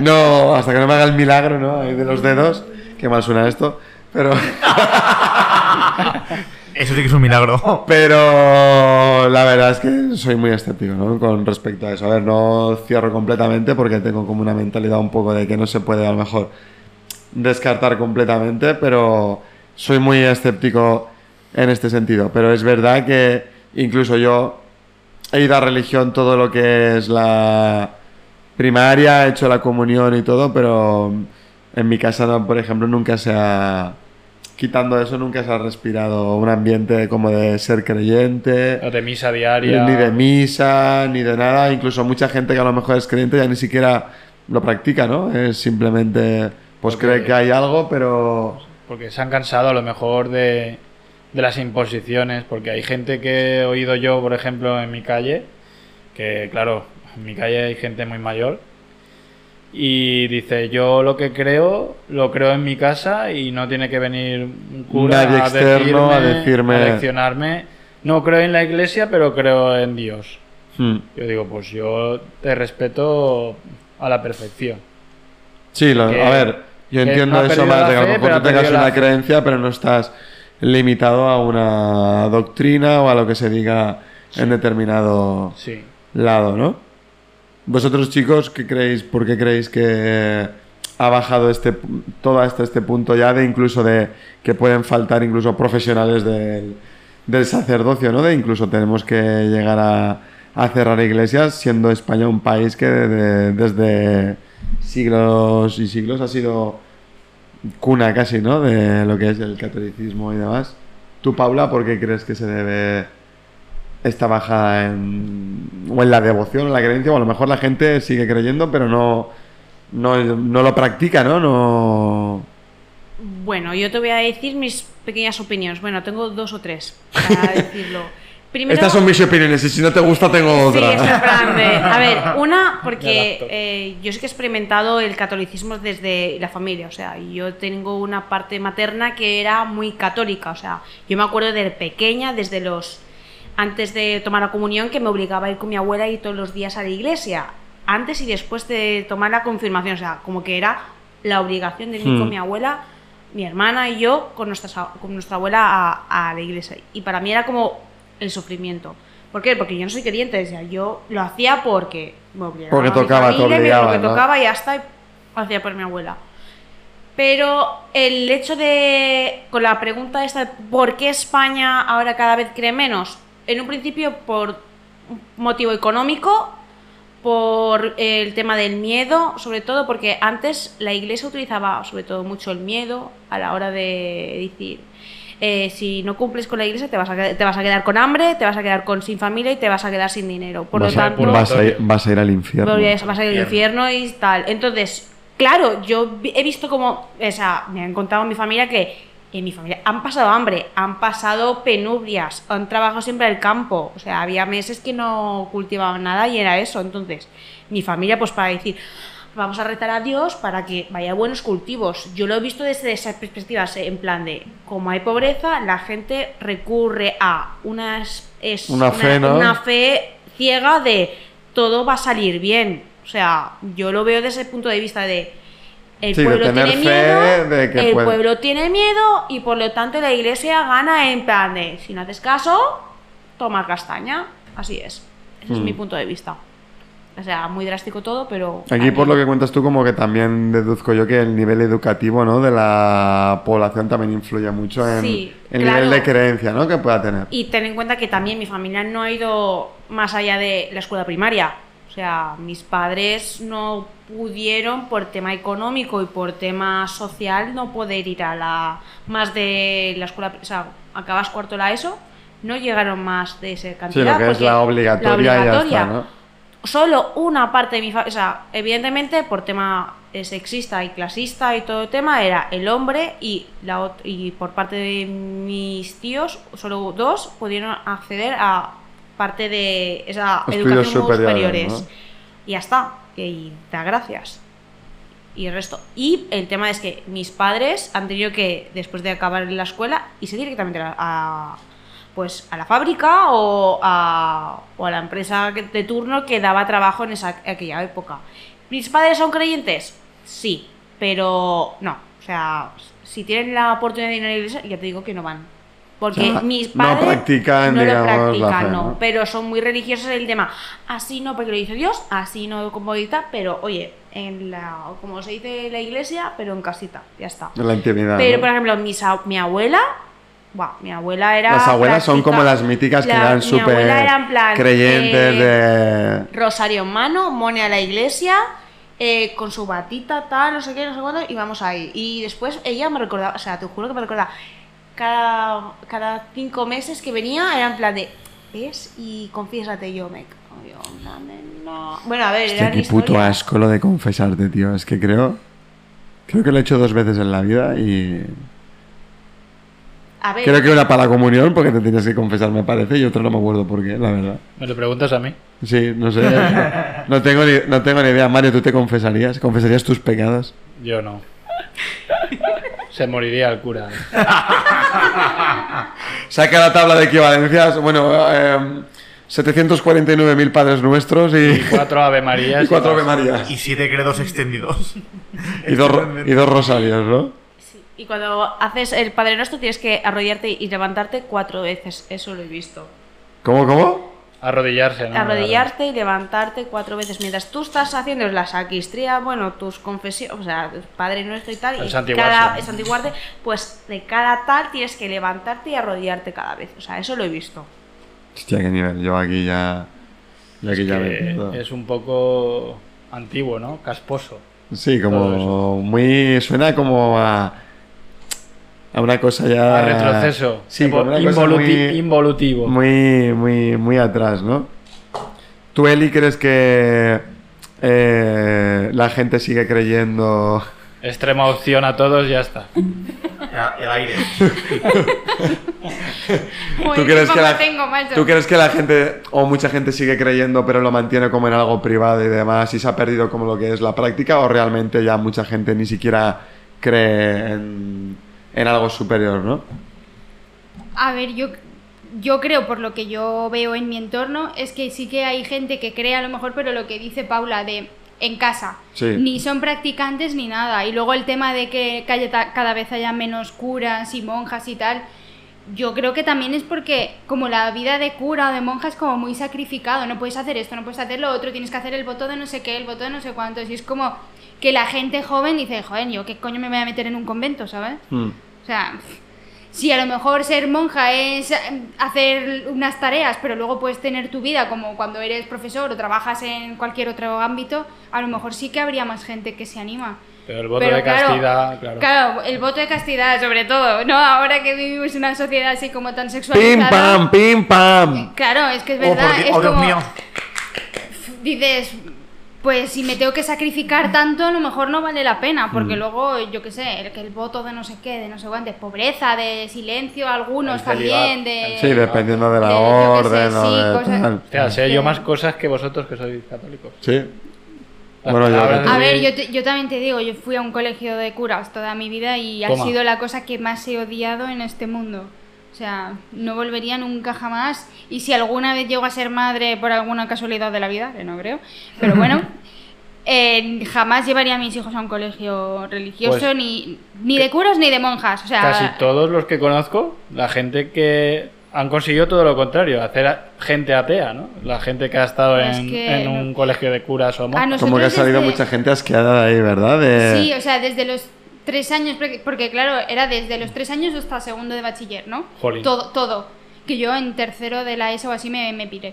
No, hasta que no me haga el milagro, ¿no? Ahí de los dedos. Qué mal suena esto. Pero... Eso sí que es un milagro. Pero la verdad es que soy muy escéptico, ¿no? Con respecto a eso. A ver, no cierro completamente porque tengo como una mentalidad un poco de que no se puede a lo mejor descartar completamente, pero soy muy escéptico en este sentido. Pero es verdad que incluso yo he ido a religión todo lo que es la primaria, he hecho la comunión y todo, pero en mi casa, por ejemplo, nunca se ha... Quitando eso, nunca se ha respirado un ambiente como de ser creyente, O de misa diaria. ni de misa, ni de nada. Incluso mucha gente que a lo mejor es creyente ya ni siquiera lo practica, ¿no? Es simplemente Pues Porque- cree que hay algo, pero... Porque se han cansado a lo mejor de, de las imposiciones, porque hay gente que he oído yo, por ejemplo, en mi calle, que claro, en mi calle hay gente muy mayor, y dice, yo lo que creo, lo creo en mi casa y no tiene que venir un cura Nadie a, externo a decirme, decirme- a leccionarme. No creo en la iglesia, pero creo en Dios. Hmm. Yo digo, pues yo te respeto a la perfección. Sí, lo- Que- a ver, yo entiendo no eso más, de que a lo mejor tú tengas una creencia, pero no estás limitado a una doctrina o a lo que se diga en determinado Sí. lado, ¿no? Vosotros chicos, ¿qué creéis? ¿Por qué creéis que ha bajado este todo hasta este punto ya de incluso de que pueden faltar incluso profesionales del, del sacerdocio, ¿no? De incluso tenemos que llegar a, a cerrar iglesias, siendo España un país que de- desde siglos y siglos ha sido cuna casi, ¿no? De lo que es el catolicismo y demás. Tú, Paula, ¿por qué crees que se debe esta bajada en, o en la devoción, en la creencia? O a lo mejor la gente sigue creyendo, pero no, no, no lo practica, ¿no? No... Bueno, yo te voy a decir mis pequeñas opiniones. Bueno, tengo dos o tres para decirlo. Primero, Estas son mis opiniones y si no te gusta tengo Sí, otra. de- A ver, una, porque eh, yo sí que he experimentado el catolicismo desde la familia. O sea, yo tengo una parte materna que era muy católica. O sea, yo me acuerdo de pequeña, desde los. Antes de tomar la comunión, que me obligaba a ir con mi abuela y todos los días a la iglesia. Antes y después de tomar la confirmación. O sea, como que era la obligación de ir Hmm. con mi abuela, mi hermana y yo con nuestra, con nuestra abuela a, a la iglesia. Y para mí era como el sufrimiento. ¿Por qué? Porque yo no soy creyente, o sea, yo lo hacía porque me obligaba Porque tocaba, te familia, obligaba, porque ¿no? tocaba y ya está, y hacía por mi abuela. Pero el hecho de, con la pregunta esta, ¿por qué España ahora cada vez cree menos? En un principio por motivo económico, por el tema del miedo, sobre todo porque antes la iglesia utilizaba sobre todo mucho el miedo a la hora de decir, eh, si no cumples con la iglesia te vas, a, te vas a quedar con hambre, te vas a quedar con sin familia y te vas a quedar sin dinero. Por vas, lo a, tanto, vas a ir, vas a ir al infierno. vas vas a ir al infierno y tal. Entonces, claro, yo he visto como, o sea, me han contado en mi familia que en mi familia han pasado hambre, han pasado penurias, han trabajado siempre en el campo. O sea, había meses que no cultivaban nada y era eso. Entonces, mi familia, pues para decir, vamos a retar a Dios para que vaya buenos cultivos. Yo lo he visto desde esa perspectiva, en plan de, como hay pobreza, la gente recurre a unas, es Una fe, ¿no? una fe ciega de todo va a salir bien. O sea, yo lo veo desde el punto de vista de el Sí, pueblo tiene miedo, de que el puede- pueblo tiene miedo y por lo tanto la iglesia gana en plan de si no haces caso, toma castaña. Así es. Ese es mi punto de vista. O sea, muy drástico todo, pero. Aquí por lo que cuentas tú como que también deduzco yo que el nivel educativo ¿no? de la población también influye mucho en Sí, el claro. nivel de creencia ¿no? que pueda tener. Y ten en cuenta que también mi familia no ha ido más allá de la escuela primaria. O sea, mis padres no pudieron por tema económico y por tema social no poder ir a la más de la escuela, o sea, acabas cuarto la ESO, no llegaron más de esa Sí, cantidad. lo que es la obligatoria, y ya obligatoria, está, ¿no? Solo una parte de mi familia, o sea, evidentemente por tema eh, sexista y clasista y todo el tema era el hombre y la y por parte de mis tíos solo dos pudieron acceder a parte de esa educación superiores, superiores ¿no? y ya está y da gracias y el resto y el tema es que mis padres han tenido que después de acabar la escuela irse directamente a, a- pues a la fábrica o a, o a la empresa de turno que daba trabajo en esa, aquella época. ¿Mis padres son creyentes? Sí, pero no. O sea, si tienen la oportunidad de ir a la iglesia, ya te digo que no van. Porque mis no padres practican, no lo digamos, la practican, fe, no. Pero son muy religiosos en el tema. Así no porque lo dice Dios, así no como ahorita, pero oye, en la, como se dice en la iglesia, pero en casita, ya está. En la intimidad. Pero, por ejemplo, mis mi abuela, buah, mi abuela era. Las abuelas son como las míticas que eran súper creyentes eh, de... Rosario en mano, mone a la iglesia, eh, con su batita, tal, no sé qué, no sé cuándo, y vamos ahí. Y después ella me recordaba, o sea, te juro que me recordaba, cada, cada cinco meses que venía era en plan de, ¿ves? Y confiésate yo, me. Bueno, a ver, Hostia, qué puto asco lo de confesarte, tío. Es que creo... Creo que lo he hecho dos veces en la vida y A ver, creo que una para la comunión porque te tienes que confesar me parece y otra no me acuerdo por qué, la verdad. ¿Me lo preguntas a mí? Sí, no sé. No tengo ni, no tengo ni idea. Mario, ¿tú te confesarías? ¿Confesarías tus pecados? Yo no. Se moriría el cura. Saca la tabla de equivalencias. Bueno, eh, 749.000 padres nuestros y, Cuatro Ave Marías. y cuatro Ave. Marías. Y siete credos extendidos. Y dos, y dos rosarios, ¿no? sí. Y cuando haces el Padre Nuestro tienes que arrodillarte y levantarte cuatro veces. Eso lo he visto. ¿Cómo, cómo? Arrodillarse, ¿no? Arrodillarte y levantarte cuatro veces. Mientras tú estás haciendo la sacristía, bueno, tus confesiones, o sea, Padre Nuestro y tal, El y santiguarse, cada, santiguarte, pues de cada tal tienes que levantarte y arrodillarte cada vez. O sea, eso lo he visto. Hostia, qué nivel. Yo aquí ya. Yo aquí ya me es un poco antiguo, ¿no? Casposo. Sí, como muy. Suena como a. A una cosa ya. A retroceso. Sí, involuti- muy, involutivo. muy, muy, muy atrás, ¿no? ¿Tú, Eli, crees que eh, la gente sigue creyendo? Extrema opción a todos, ya está. El aire. ¿Tú crees, que la? ¿Tú crees que la gente, o mucha gente sigue creyendo, pero lo mantiene como en algo privado y demás, y se ha perdido como lo que es la práctica, o realmente ya mucha gente ni siquiera cree en, en algo superior, ¿no? A ver, yo, yo creo, por lo que yo veo en mi entorno, es que sí que hay gente que cree a lo mejor, pero lo que dice Paula de en casa. Sí. Ni son practicantes ni nada. Y luego el tema de que cada vez haya menos curas y monjas y tal. Yo creo que también es porque como la vida de cura o de monja es como muy sacrificado, no puedes hacer esto, no puedes hacer lo otro, tienes que hacer el voto de no sé qué, el voto de no sé cuántos, y es como que la gente joven dice, joder, yo qué coño me voy a meter en un convento, ¿sabes? Hmm. O sea, si a lo mejor ser monja es eh, hacer unas tareas, pero luego puedes tener tu vida como cuando eres profesor o trabajas en cualquier otro ámbito, a lo mejor sí que habría más gente que se anima. Pero el voto Pero de claro, castidad, claro. Claro, el voto de castidad sobre todo, ¿no? Ahora que vivimos en una sociedad así como tan ¡Pim, sexualizada. pam, pim, pam! Claro, es que es Oh, por verdad, es oh, Dios como mío. dices, pues si me tengo que sacrificar tanto, a lo mejor no vale la pena, porque Mm. luego, yo qué sé, el, que el voto de no sé qué, de no sé cuánto, de pobreza, de silencio, algunos también, de... Sí, dependiendo de la de, qué sé, orden o sí, de cosas- tal. Hostia, sé yo más cosas que vosotros que sois católicos. Sí. Bueno, yo- A ver, yo, te- yo también te digo, yo fui a un colegio de curas toda mi vida y ha sido la cosa que más he odiado en este mundo. O sea, no volvería nunca jamás. Y si alguna vez llego a ser madre por alguna casualidad de la vida, que no creo, pero bueno, eh, jamás llevaría a mis hijos a un colegio religioso, Pues- ni, ni de curas ni de monjas. O sea, Casi todos los que conozco, la gente que han conseguido todo lo contrario, hacer a- gente atea, ¿no? La gente que ha estado Es en, que en un no- colegio de curas o a monjas. Como que ha salido desde- mucha gente asqueada de ahí, ¿verdad? De- Sí, o sea, desde los tres años, porque, claro, era desde los tres años hasta segundo de bachiller, ¿no? Jolín. Todo, todo. Que yo en tercero de la ESO o así me, me piré.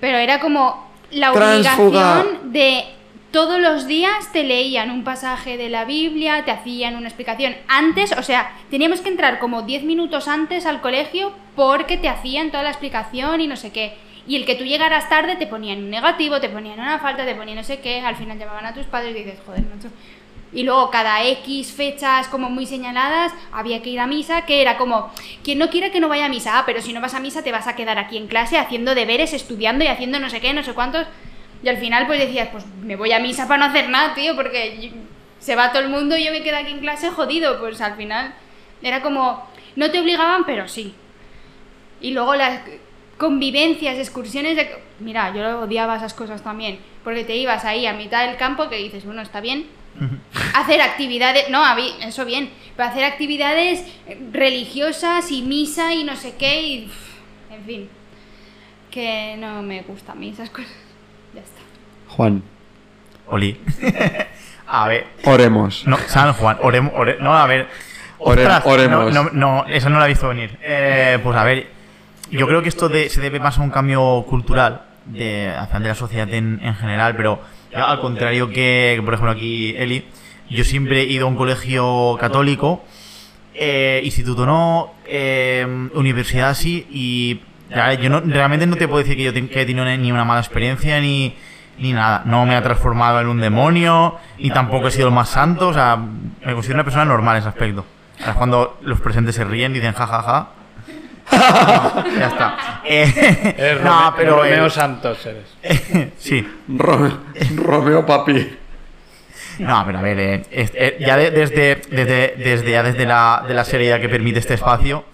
Pero era como la obligación de todos los días te leían un pasaje de la Biblia, te hacían una explicación. Antes, o sea, teníamos que entrar como 10 minutos antes al colegio porque te hacían toda la explicación y no sé qué. Y el que tú llegaras tarde te ponían un negativo, te ponían una falta, te ponían no sé qué, al final llamaban a tus padres y dices, joder, macho. Y luego cada X fechas como muy señaladas había que ir a misa, que era como, quien no quiera que no vaya a misa, ah, pero si no vas a misa te vas a quedar aquí en clase haciendo deberes, estudiando y haciendo no sé qué, no sé cuántos. Y al final pues decías, pues me voy a misa para no hacer nada, tío, porque se va todo el mundo y yo me quedo aquí en clase jodido. Pues al final era como, no te obligaban, pero sí. Y luego las convivencias, excursiones de... Mira, yo odiaba esas cosas también, porque te ibas ahí a mitad del campo que dices, bueno, está bien. Hacer actividades, no, eso bien, pero hacer actividades religiosas y misa y no sé qué, y, en fin, que no me gusta a mí esas cosas. Ya está. Juan, Oli. a ver. oremos. No, San Juan, oremos, ore- no, a ver. Ostras, oremos. No, no, no, eso no la he visto venir. Eh, pues a ver, yo creo que esto de- se debe más a un cambio cultural de, la sociedad en, en general, pero al contrario que, por ejemplo, aquí Eli, yo siempre he ido a un colegio católico, eh, instituto no, eh, universidad sí, y yo no- realmente no te puedo decir que yo que he tenido ni una mala experiencia ni, ni nada. No me ha transformado en un demonio, ni tampoco he sido el más santo. O sea, me considero una persona normal en ese aspecto. Ahora es cuando los presentes se ríen y dicen jajaja. ya está. Eh, Eres no, Rome- pero Romeo el- Santos eres. sí. Ro- Romeo Papi. No, pero a ver, eh, eh, ya de- desde, desde, desde, ya desde la, de la seriedad que permite este espacio,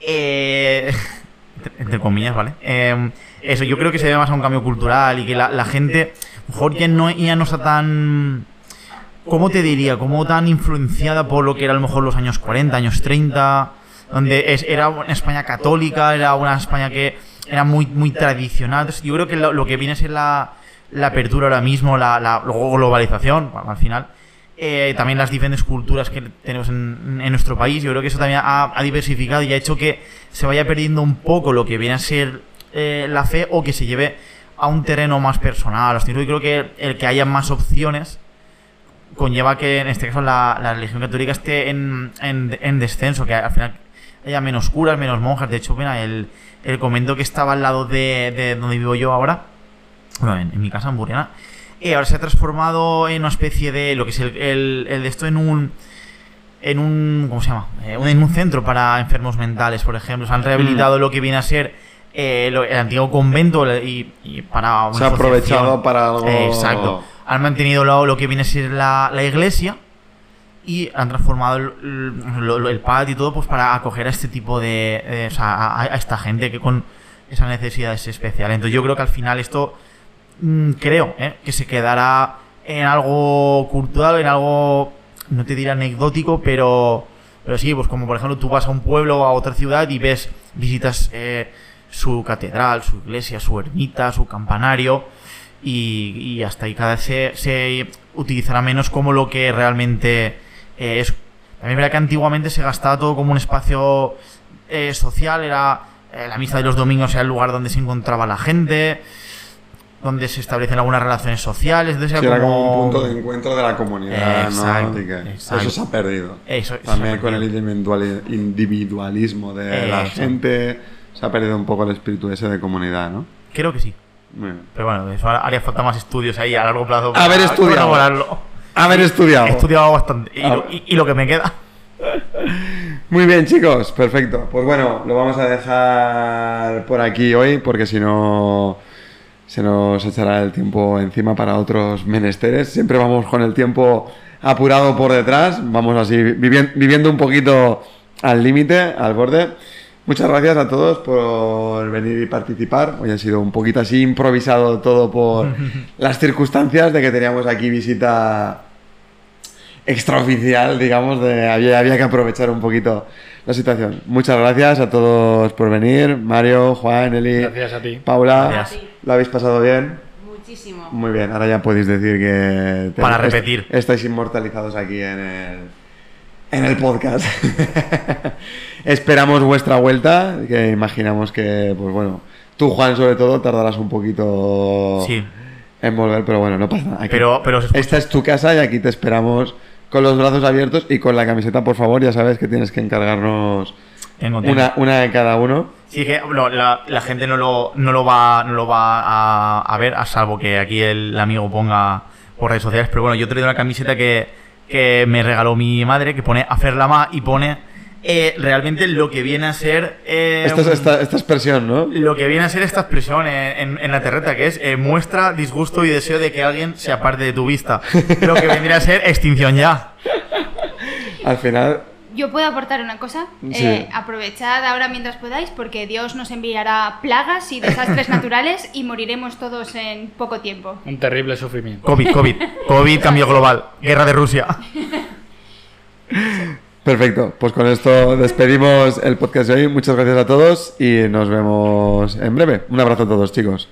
eh, entre- comillas, ¿vale? Eh, eso, yo creo que se debe más a un cambio cultural y que la, la gente, a lo mejor ya no, ya no está tan, ¿cómo te diría? Como tan influenciada por lo que era a lo mejor los años 40, años 30, donde es- era una España católica, era una España que era muy, muy tradicional. Entonces, yo creo que lo, que viene ser la, la apertura ahora mismo, la, la luego globalización, al final, eh, también las diferentes culturas que tenemos en, en nuestro país, yo creo que eso también ha, diversificado y ha hecho que se vaya perdiendo un poco lo que viene a ser eh, la fe o que se lleve a un terreno más personal. Yo creo que el que haya más opciones conlleva que en este caso la, la religión católica esté en- en descenso, que al final haya menos curas, menos monjas. De hecho, mira, el, el convento que estaba al lado de, de donde vivo yo ahora, bueno, en, en mi casa, en Burriana, eh, ahora se ha transformado en una especie de lo que es el, el- el de esto en un en un ¿cómo se llama? Eh, un- en un centro para enfermos mentales, por ejemplo. Se han rehabilitado lo que viene a ser eh, lo- el antiguo convento y, y para una Se ha aprovechado para algo. Eh, exacto. Han mantenido lo, lo que viene a ser la, la iglesia y han transformado el, el- el patio y todo pues para acoger a este tipo de... a esta gente que con esas necesidades especiales. Entonces yo creo que al final esto mm, creo eh, que se quedará en algo cultural, en algo, no te diré anecdótico, pero, pero sí, pues como por ejemplo tú vas a un pueblo o a otra ciudad y ves, visitas eh, su catedral, su iglesia, su ermita, su campanario y, y hasta ahí cada vez se, se utilizará menos como lo que realmente eh, es. También es verdad que antiguamente se gastaba todo como un espacio eh, social, era eh, la misa de los domingos era el lugar donde se encontraba la gente, donde se establecen algunas relaciones sociales, entonces Sí, era era como un como... punto de encuentro de la comunidad, Exacto, ¿no? Exacto. Eso se ha perdido. Eso- eso se También con el perdido. individualismo de la Exacto. gente se ha perdido un poco el espíritu ese de comunidad, ¿no? Creo que sí. Pero bueno, eso haría falta más estudios ahí a largo plazo. Haber estudiado. corroborarlo. Haber estudiado. He estudiado bastante. Y, lo, y- y lo que me queda. Muy bien, chicos, perfecto. Pues bueno, lo vamos a dejar por aquí hoy porque si no se nos echará el tiempo encima para otros menesteres. Siempre vamos con el tiempo apurado por detrás, vamos así vivien- viviendo un poquito al límite, al borde. Muchas gracias a todos por venir y participar. Hoy ha sido un poquito así improvisado todo por las circunstancias de que teníamos aquí visita extraoficial, digamos, de había, había que aprovechar un poquito la situación. Muchas gracias a todos por venir, Mario, Juan, Eli, Gracias a ti. Paula, Gracias. ¿lo habéis pasado bien? Muchísimo. Muy bien, ahora ya podéis decir que Para est- repetir. estáis inmortalizados aquí en el, en el podcast. Esperamos vuestra vuelta, que imaginamos que, pues bueno, tú Juan sobre todo tardarás un poquito Sí. en volver, pero bueno, no pasa nada. Aquí- Pero, esta es tu casa y aquí te esperamos con los brazos abiertos y con la camiseta, por favor. Ya sabes que tienes que encargarnos una, una de cada uno. Sí, que no, la, la gente no lo, no lo va, no lo va a, a ver, a salvo que aquí el amigo ponga por redes sociales. Pero bueno, yo he traído una camiseta que, que me regaló mi madre, que pone Aferlama y pone eh, realmente lo que viene a ser. eh, Esta, es- esta, esta expresión, ¿no? Lo que viene a ser esta expresión en, en- en la terreta, que es eh, muestra disgusto y deseo de que alguien se aparte de tu vista. Lo que vendría a ser extinción ya. Al final, Yo puedo aportar una cosa. Sí. Eh, aprovechad ahora mientras podáis, porque Dios nos enviará plagas y desastres naturales y moriremos todos en poco tiempo. Un terrible sufrimiento. COVID, COVID. COVID, cambio global. Guerra de Rusia. perfecto. Pues con esto despedimos el podcast de hoy. Muchas gracias a todos y nos vemos en breve. Un abrazo a todos, chicos.